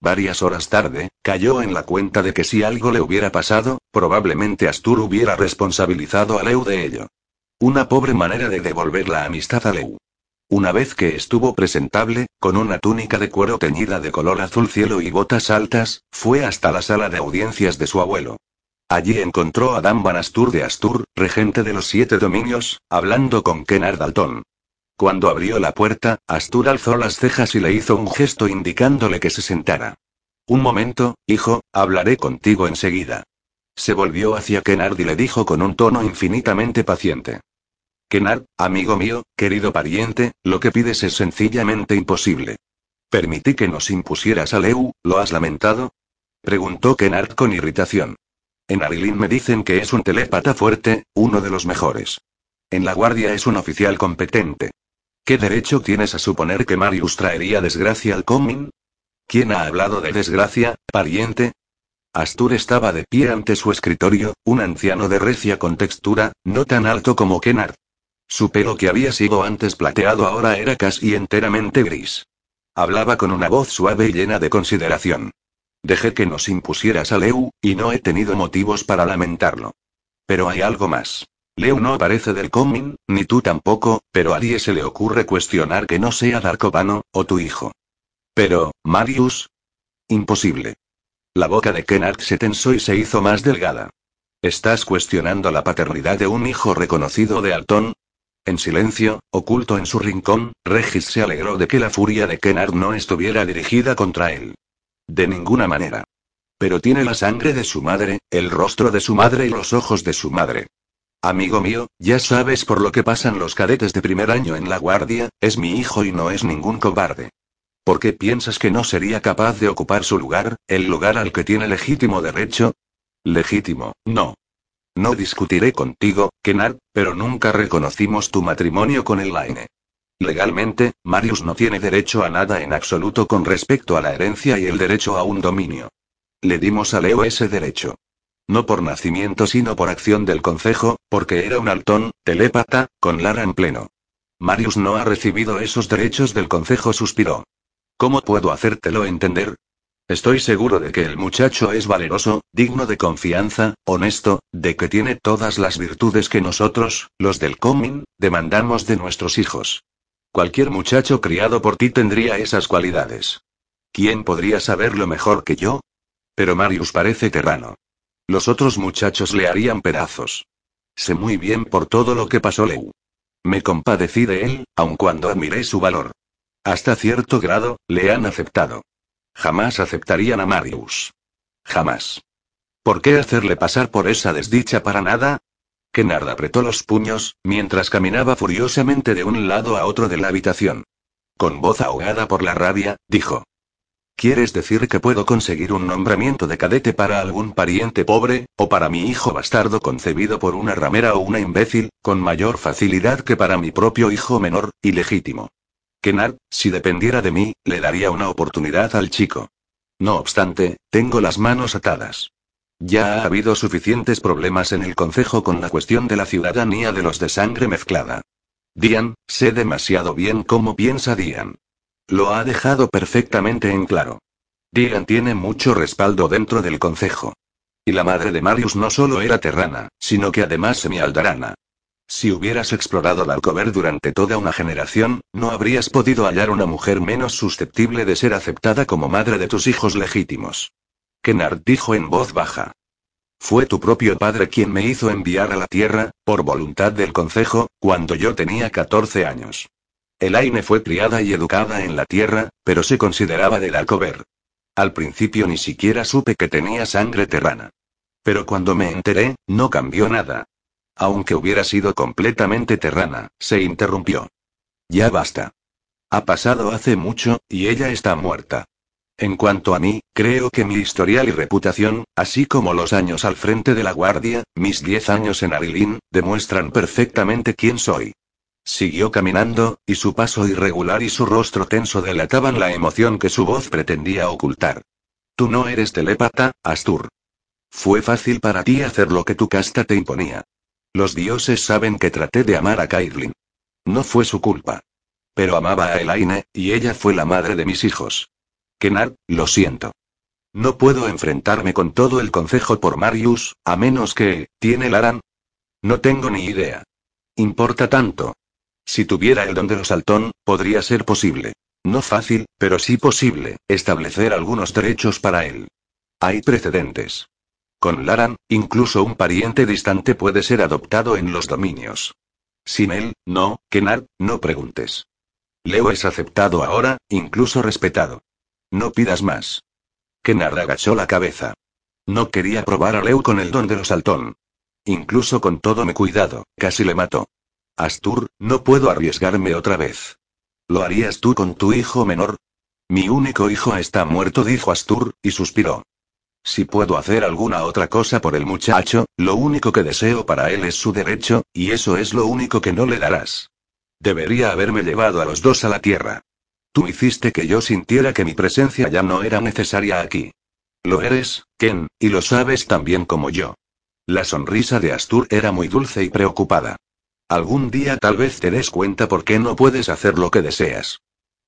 Varias horas tarde, cayó en la cuenta de que si algo le hubiera pasado, probablemente Astur hubiera responsabilizado a Leu de ello. Una pobre manera de devolver la amistad a Leu. Una vez que estuvo presentable, con una túnica de cuero teñida de color azul cielo y botas altas, fue hasta la sala de audiencias de su abuelo. Allí encontró a Dan Astur de Astur, regente de los siete dominios, hablando con Kennard Dalton. Cuando abrió la puerta, Astur alzó las cejas y le hizo un gesto indicándole que se sentara. Un momento, hijo, hablaré contigo enseguida. Se volvió hacia Kennard y le dijo con un tono infinitamente paciente. Kennard, amigo mío, querido pariente, lo que pides es sencillamente imposible. Permití que nos impusieras a Leu, ¿lo has lamentado? Preguntó Kennard con irritación. En Arilin me dicen que es un telépata fuerte, uno de los mejores. En la guardia es un oficial competente. ¿Qué derecho tienes a suponer que Marius traería desgracia al Comin? ¿Quién ha hablado de desgracia, pariente? Astur estaba de pie ante su escritorio, un anciano de recia contextura, no tan alto como Kennard. Su pelo que había sido antes plateado ahora era casi enteramente gris. Hablaba con una voz suave y llena de consideración. Dejé que nos impusieras a Leu, y no he tenido motivos para lamentarlo. Pero hay algo más. Leu no parece del coming, ni tú tampoco, pero a nadie se le ocurre cuestionar que no sea Darkovano, o tu hijo. Pero, Marius. Imposible. La boca de Kennard se tensó y se hizo más delgada. ¿Estás cuestionando la paternidad de un hijo reconocido de Alton? En silencio, oculto en su rincón, Regis se alegró de que la furia de Kennard no estuviera dirigida contra él. De ninguna manera. Pero tiene la sangre de su madre, el rostro de su madre y los ojos de su madre. Amigo mío, ya sabes por lo que pasan los cadetes de primer año en la guardia, es mi hijo y no es ningún cobarde. ¿Por qué piensas que no sería capaz de ocupar su lugar, el lugar al que tiene legítimo derecho? Legítimo, no. No discutiré contigo, Kennard, pero nunca reconocimos tu matrimonio con el Laine. Legalmente, Marius no tiene derecho a nada en absoluto con respecto a la herencia y el derecho a un dominio. Le dimos a Leo ese derecho. No por nacimiento sino por acción del concejo, porque era un altón, telépata, con Lara en pleno. Marius no ha recibido esos derechos del concejo, suspiró. ¿Cómo puedo hacértelo entender? Estoy seguro de que el muchacho es valeroso, digno de confianza, honesto, de que tiene todas las virtudes que nosotros, los del coming, demandamos de nuestros hijos. Cualquier muchacho criado por ti tendría esas cualidades. ¿Quién podría saberlo mejor que yo? Pero Marius parece terrano. Los otros muchachos le harían pedazos. Sé muy bien por todo lo que pasó Leu. Me compadecí de él, aun cuando admiré su valor. Hasta cierto grado, le han aceptado. Jamás aceptarían a Marius. Jamás. ¿Por qué hacerle pasar por esa desdicha para nada? Kennard apretó los puños, mientras caminaba furiosamente de un lado a otro de la habitación. Con voz ahogada por la rabia, dijo. ¿Quieres decir que puedo conseguir un nombramiento de cadete para algún pariente pobre, o para mi hijo bastardo concebido por una ramera o una imbécil, con mayor facilidad que para mi propio hijo menor, ilegítimo? Kennard, si dependiera de mí, le daría una oportunidad al chico. No obstante, tengo las manos atadas. Ya ha habido suficientes problemas en el Consejo con la cuestión de la ciudadanía de los de sangre mezclada. Dian, sé demasiado bien cómo piensa Dian. Lo ha dejado perfectamente en claro. Dian tiene mucho respaldo dentro del Consejo. Y la madre de Marius no solo era terrana, sino que además semialdarana. Si hubieras explorado la Alcover durante toda una generación, no habrías podido hallar una mujer menos susceptible de ser aceptada como madre de tus hijos legítimos. Kennard dijo en voz baja. Fue tu propio padre quien me hizo enviar a la Tierra, por voluntad del Consejo, cuando yo tenía 14 años. Elaine fue criada y educada en la Tierra, pero se consideraba del Alcover. Al principio ni siquiera supe que tenía sangre terrana. Pero cuando me enteré, no cambió nada. Aunque hubiera sido completamente terrana, se interrumpió. Ya basta. Ha pasado hace mucho, y ella está muerta. En cuanto a mí, creo que mi historial y reputación, así como los años al frente de la guardia, mis diez años en Arilín, demuestran perfectamente quién soy. Siguió caminando, y su paso irregular y su rostro tenso delataban la emoción que su voz pretendía ocultar. Tú no eres telépata, Astur. Fue fácil para ti hacer lo que tu casta te imponía. Los dioses saben que traté de amar a Caitlyn. No fue su culpa. Pero amaba a Elaine, y ella fue la madre de mis hijos. Kennard, lo siento. No puedo enfrentarme con todo el concejo por Marius, a menos que, ¿tiene Laran? No tengo ni idea. Importa tanto. Si tuviera el don de los Saltón, podría ser posible. No fácil, pero sí posible, establecer algunos derechos para él. Hay precedentes. Con Laran, incluso un pariente distante puede ser adoptado en los dominios. Sin él, no, Kennard, no preguntes. Leo es aceptado ahora, incluso respetado. No pidas más. Kennard agachó la cabeza. No quería probar a Leo con el don de los saltón. Incluso con todo mi cuidado, casi le mató. Astur, no puedo arriesgarme otra vez. ¿Lo harías tú con tu hijo menor? Mi único hijo está muerto, dijo Astur, y suspiró. Si puedo hacer alguna otra cosa por el muchacho, lo único que deseo para él es su derecho, y eso es lo único que no le darás. Debería haberme llevado a los dos a la tierra. Tú hiciste que yo sintiera que mi presencia ya no era necesaria aquí. Lo eres, Ken, y lo sabes tan bien como yo. La sonrisa de Astur era muy dulce y preocupada. Algún día tal vez te des cuenta por qué no puedes hacer lo que deseas.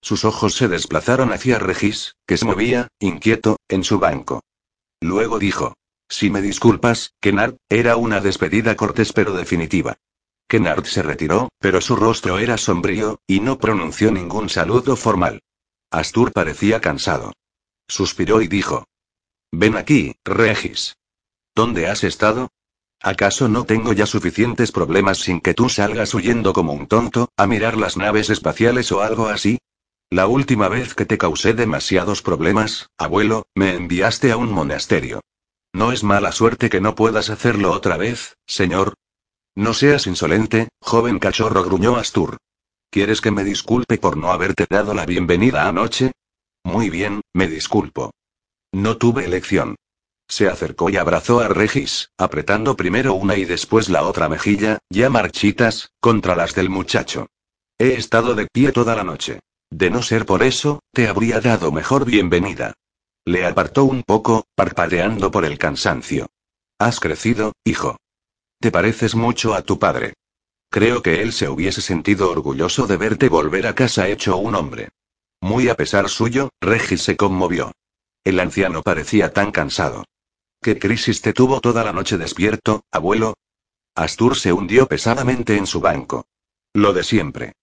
Sus ojos se desplazaron hacia Regis, que se movía, inquieto, en su banco. Luego dijo. Si me disculpas, Kennard, era una despedida cortés pero definitiva. Kennard se retiró, pero su rostro era sombrío, y no pronunció ningún saludo formal. Astur parecía cansado. Suspiró y dijo. Ven aquí, Regis. ¿Dónde has estado? ¿Acaso no tengo ya suficientes problemas sin que tú salgas huyendo como un tonto, a mirar las naves espaciales o algo así? La última vez que te causé demasiados problemas, abuelo, me enviaste a un monasterio. No es mala suerte que no puedas hacerlo otra vez, señor. No seas insolente, joven cachorro, gruñó Astur. ¿Quieres que me disculpe por no haberte dado la bienvenida anoche? Muy bien, me disculpo. No tuve elección. Se acercó y abrazó a Regis, apretando primero una y después la otra mejilla, ya marchitas, contra las del muchacho. He estado de pie toda la noche. De no ser por eso, te habría dado mejor bienvenida. Le apartó un poco, parpadeando por el cansancio. Has crecido, hijo. Te pareces mucho a tu padre. Creo que él se hubiese sentido orgulloso de verte volver a casa hecho un hombre. Muy a pesar suyo, Regis se conmovió. El anciano parecía tan cansado. ¿Qué crisis te tuvo toda la noche despierto, abuelo? Astur se hundió pesadamente en su banco. Lo de siempre.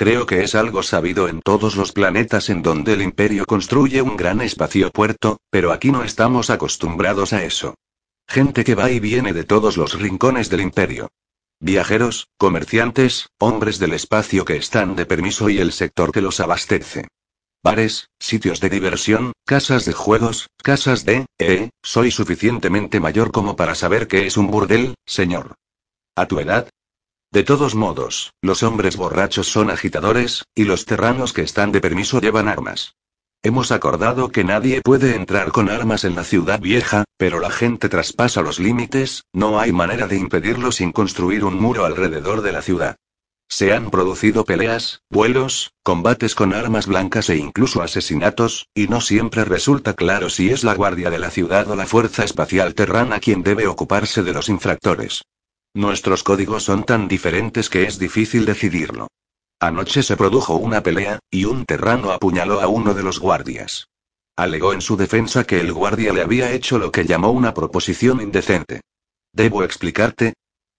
Creo que es algo sabido en todos los planetas en donde el imperio construye un gran espacio puerto, pero aquí no estamos acostumbrados a eso. Gente que va y viene de todos los rincones del imperio. Viajeros, comerciantes, hombres del espacio que están de permiso y el sector que los abastece. Bares, sitios de diversión, casas de juegos, casas de... Eh, soy suficientemente mayor como para saber qué es un burdel, señor. ¿A tu edad? De todos modos, los hombres borrachos son agitadores, y los terranos que están de permiso llevan armas. Hemos acordado que nadie puede entrar con armas en la ciudad vieja, pero la gente traspasa los límites, no hay manera de impedirlo sin construir un muro alrededor de la ciudad. Se han producido peleas, vuelos, combates con armas blancas e incluso asesinatos, y no siempre resulta claro si es la Guardia de la Ciudad o la Fuerza Espacial Terrana quien debe ocuparse de los infractores. Nuestros códigos son tan diferentes que es difícil decidirlo. Anoche se produjo una pelea, y un terrano apuñaló a uno de los guardias. Alegó en su defensa que el guardia le había hecho lo que llamó una proposición indecente. ¿Debo explicarte?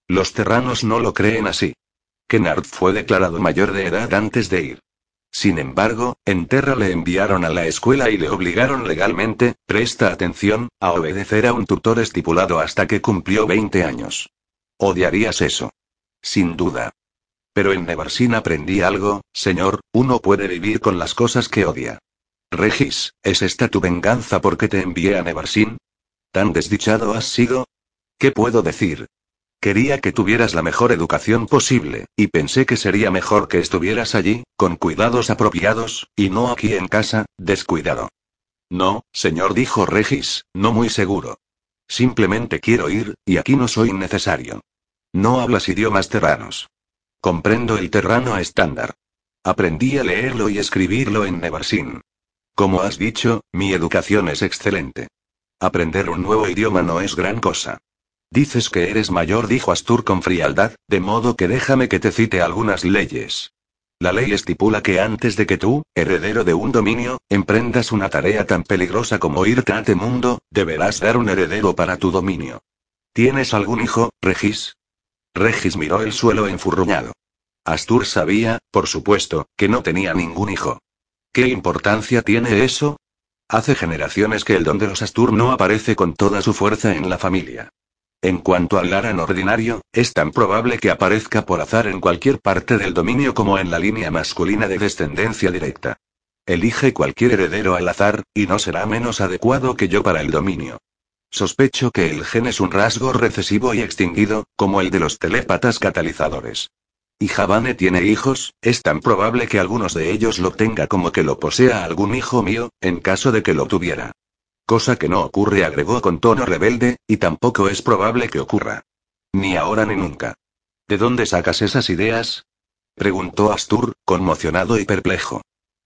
Los terranos no lo creen así. Kennard fue declarado mayor de edad antes de ir. Sin embargo, en Terra le enviaron a la escuela y le obligaron legalmente, presta atención, a obedecer a un tutor estipulado hasta que cumplió 20 años. Odiarías eso. Sin duda. Pero en Nevarsin aprendí algo, señor, uno puede vivir con las cosas que odia. Regis, ¿es esta tu venganza porque te envié a Nevarsin? ¿Tan desdichado has sido? ¿Qué puedo decir? Quería que tuvieras la mejor educación posible, y pensé que sería mejor que estuvieras allí, con cuidados apropiados, y no aquí en casa, descuidado. No, señor, dijo Regis, no muy seguro. Simplemente quiero ir, y aquí no soy necesario. No hablas idiomas terranos. Comprendo el terrano estándar. Aprendí a leerlo y escribirlo en Nevarsin. Como has dicho, mi educación es excelente. Aprender un nuevo idioma no es gran cosa. Dices que eres mayor, dijo Astur con frialdad, de modo que déjame que te cite algunas leyes. La ley estipula que antes de que tú, heredero de un dominio, emprendas una tarea tan peligrosa como irte a este mundo, deberás dar un heredero para tu dominio. ¿Tienes algún hijo, Regis? Regis miró el suelo enfurruñado. Astur sabía, por supuesto, que no tenía ningún hijo. ¿Qué importancia tiene eso? Hace generaciones que el don de los Astur no aparece con toda su fuerza en la familia. En cuanto al Laran ordinario, es tan probable que aparezca por azar en cualquier parte del dominio como en la línea masculina de descendencia directa. Elige cualquier heredero al azar, y no será menos adecuado que yo para el dominio. Sospecho que el gen es un rasgo recesivo y extinguido, como el de los telépatas catalizadores. Y Javane tiene hijos, es tan probable que algunos de ellos lo tenga como que lo posea algún hijo mío, en caso de que lo tuviera. Cosa que no ocurre, agregó con tono rebelde, y tampoco es probable que ocurra. Ni ahora ni nunca. ¿De dónde sacas esas ideas? preguntó Astur, conmocionado y perplejo.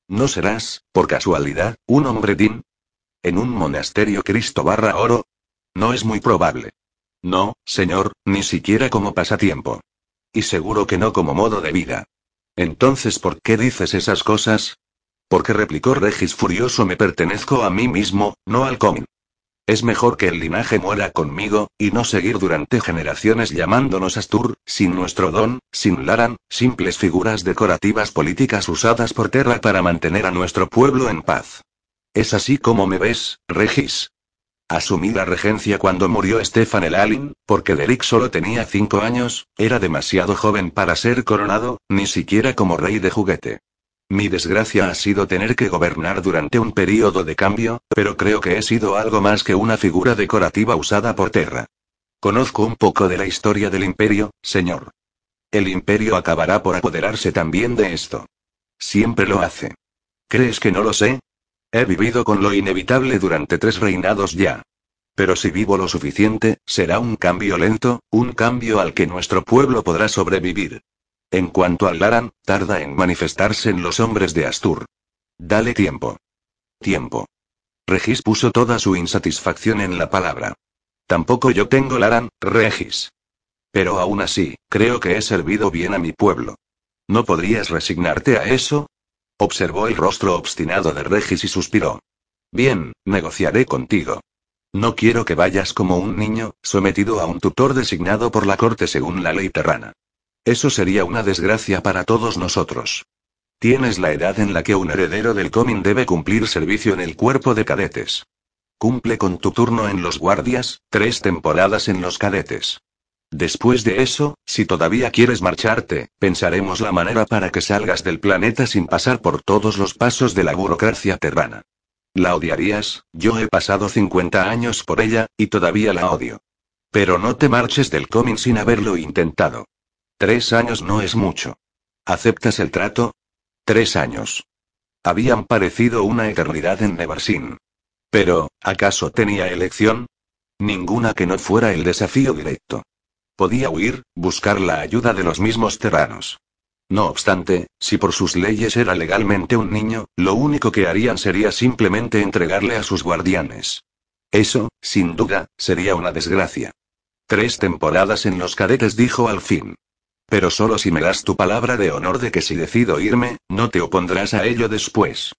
¿No serás, por casualidad, un hombre din? ¿En un monasterio Cristo barra oro? No es muy probable. No, señor, ni siquiera como pasatiempo. Y seguro que no como modo de vida. Entonces, ¿por qué dices esas cosas? Porque replicó Regis furioso, me pertenezco a mí mismo, no al común. Es mejor que el linaje muera conmigo, y no seguir durante generaciones llamándonos Astur, sin nuestro don, sin Laran, simples figuras decorativas políticas usadas por Terra para mantener a nuestro pueblo en paz. ¿Es así como me ves, Regis? Asumí la regencia cuando murió Stefan el Alin, porque Derek solo tenía cinco años, era demasiado joven para ser coronado, ni siquiera como rey de juguete. Mi desgracia ha sido tener que gobernar durante un período de cambio, pero creo que he sido algo más que una figura decorativa usada por Terra. Conozco un poco de la historia del imperio, señor. El imperio acabará por apoderarse también de esto. Siempre lo hace. ¿Crees que no lo sé? He vivido con lo inevitable durante tres reinados ya. Pero si vivo lo suficiente, será un cambio lento, un cambio al que nuestro pueblo podrá sobrevivir. En cuanto al Laran, tarda en manifestarse en los hombres de Astur. Dale tiempo. Tiempo. Regis puso toda su insatisfacción en la palabra. Tampoco yo tengo Laran, Regis. Pero aún así, creo que he servido bien a mi pueblo. ¿No podrías resignarte a eso? Observó el rostro obstinado de Regis y suspiró. Bien, negociaré contigo. No quiero que vayas como un niño, sometido a un tutor designado por la corte según la ley terrana. Eso sería una desgracia para todos nosotros. Tienes la edad en la que un heredero del Comin debe cumplir servicio en el cuerpo de cadetes. Cumple con tu turno en los guardias, tres temporadas en los cadetes. Después de eso, si todavía quieres marcharte, pensaremos la manera para que salgas del planeta sin pasar por todos los pasos de la burocracia terrana. La odiarías, yo he pasado 50 años por ella, y todavía la odio. Pero no te marches del Comin sin haberlo intentado. Tres años no es mucho. ¿Aceptas el trato? Tres años. Habían parecido una eternidad en Nevarsin. Pero, ¿acaso tenía elección? Ninguna que no fuera el desafío directo. Podía huir, buscar la ayuda de los mismos terranos. No obstante, si por sus leyes era legalmente un niño, lo único que harían sería simplemente entregarle a sus guardianes. Eso, sin duda, sería una desgracia. Tres temporadas en los cadetes dijo al fin. Pero solo si me das tu palabra de honor de que si decido irme, no te opondrás a ello después.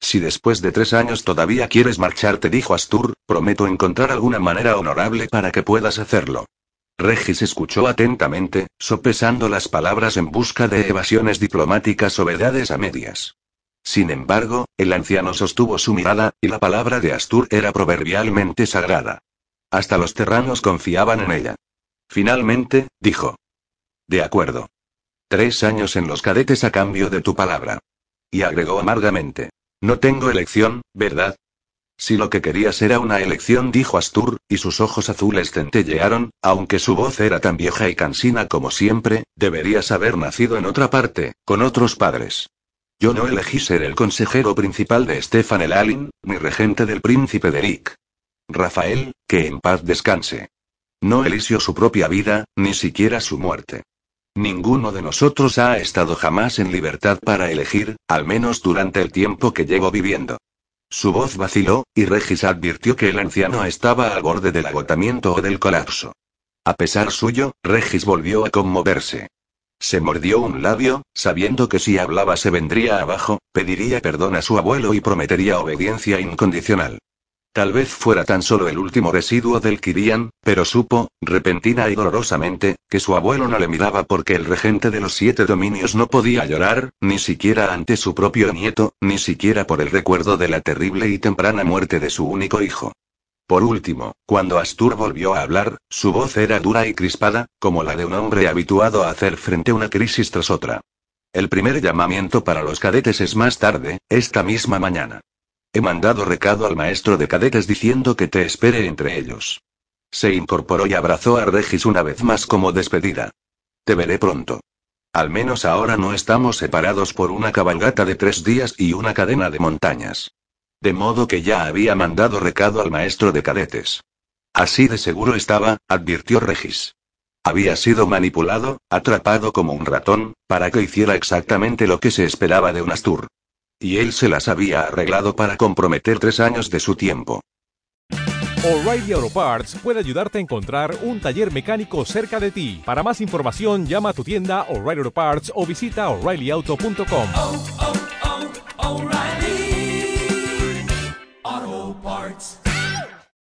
Si después de tres años todavía quieres marcharte, dijo Astur, prometo encontrar alguna manera honorable para que puedas hacerlo. Regis escuchó atentamente, sopesando las palabras en busca de evasiones diplomáticas o verdades a medias. Sin embargo, el anciano sostuvo su mirada, y la palabra de Astur era proverbialmente sagrada. Hasta los terranos confiaban en ella. Finalmente, dijo. De acuerdo. Tres años en los cadetes a cambio de tu palabra. Y agregó amargamente. No tengo elección, ¿verdad? Si lo que querías era una elección, dijo Astur, y sus ojos azules centellearon, aunque su voz era tan vieja y cansina como siempre, deberías haber nacido en otra parte, con otros padres. Yo no elegí ser el consejero principal de Stefan Elalin, ni regente del príncipe de Rick. Rafael, que en paz descanse. No eligió su propia vida, ni siquiera su muerte. Ninguno de nosotros ha estado jamás en libertad para elegir, al menos durante el tiempo que llevo viviendo. Su voz vaciló, y Regis advirtió que el anciano estaba al borde del agotamiento o del colapso. A pesar suyo, Regis volvió a conmoverse. Se mordió un labio, sabiendo que si hablaba se vendría abajo, pediría perdón a su abuelo y prometería obediencia incondicional. Tal vez fuera tan solo el último residuo del Kirian, pero supo, repentina y dolorosamente, que su abuelo no le miraba porque el regente de los siete dominios no podía llorar, ni siquiera ante su propio nieto, ni siquiera por el recuerdo de la terrible y temprana muerte de su único hijo. Por último, cuando Astur volvió a hablar, su voz era dura y crispada, como la de un hombre habituado a hacer frente a una crisis tras otra. El primer llamamiento para los cadetes es más tarde, esta misma mañana. He mandado recado al maestro de cadetes diciendo que te espere entre ellos. Se incorporó y abrazó a Regis una vez más como despedida. Te veré pronto. Al menos ahora no estamos separados por una cabalgata de tres días y una cadena de montañas. De modo que ya había mandado recado al maestro de cadetes. Así de seguro estaba, advirtió Regis. Había sido manipulado, atrapado como un ratón, para que hiciera exactamente lo que se esperaba de un Astur. Y él se las había arreglado para comprometer tres años de su tiempo. O'Reilly Auto Parts puede ayudarte a encontrar un taller mecánico cerca de ti. Para más información, llama a tu tienda O'Reilly Auto Parts o visita oreillyauto.com. Oh, oh,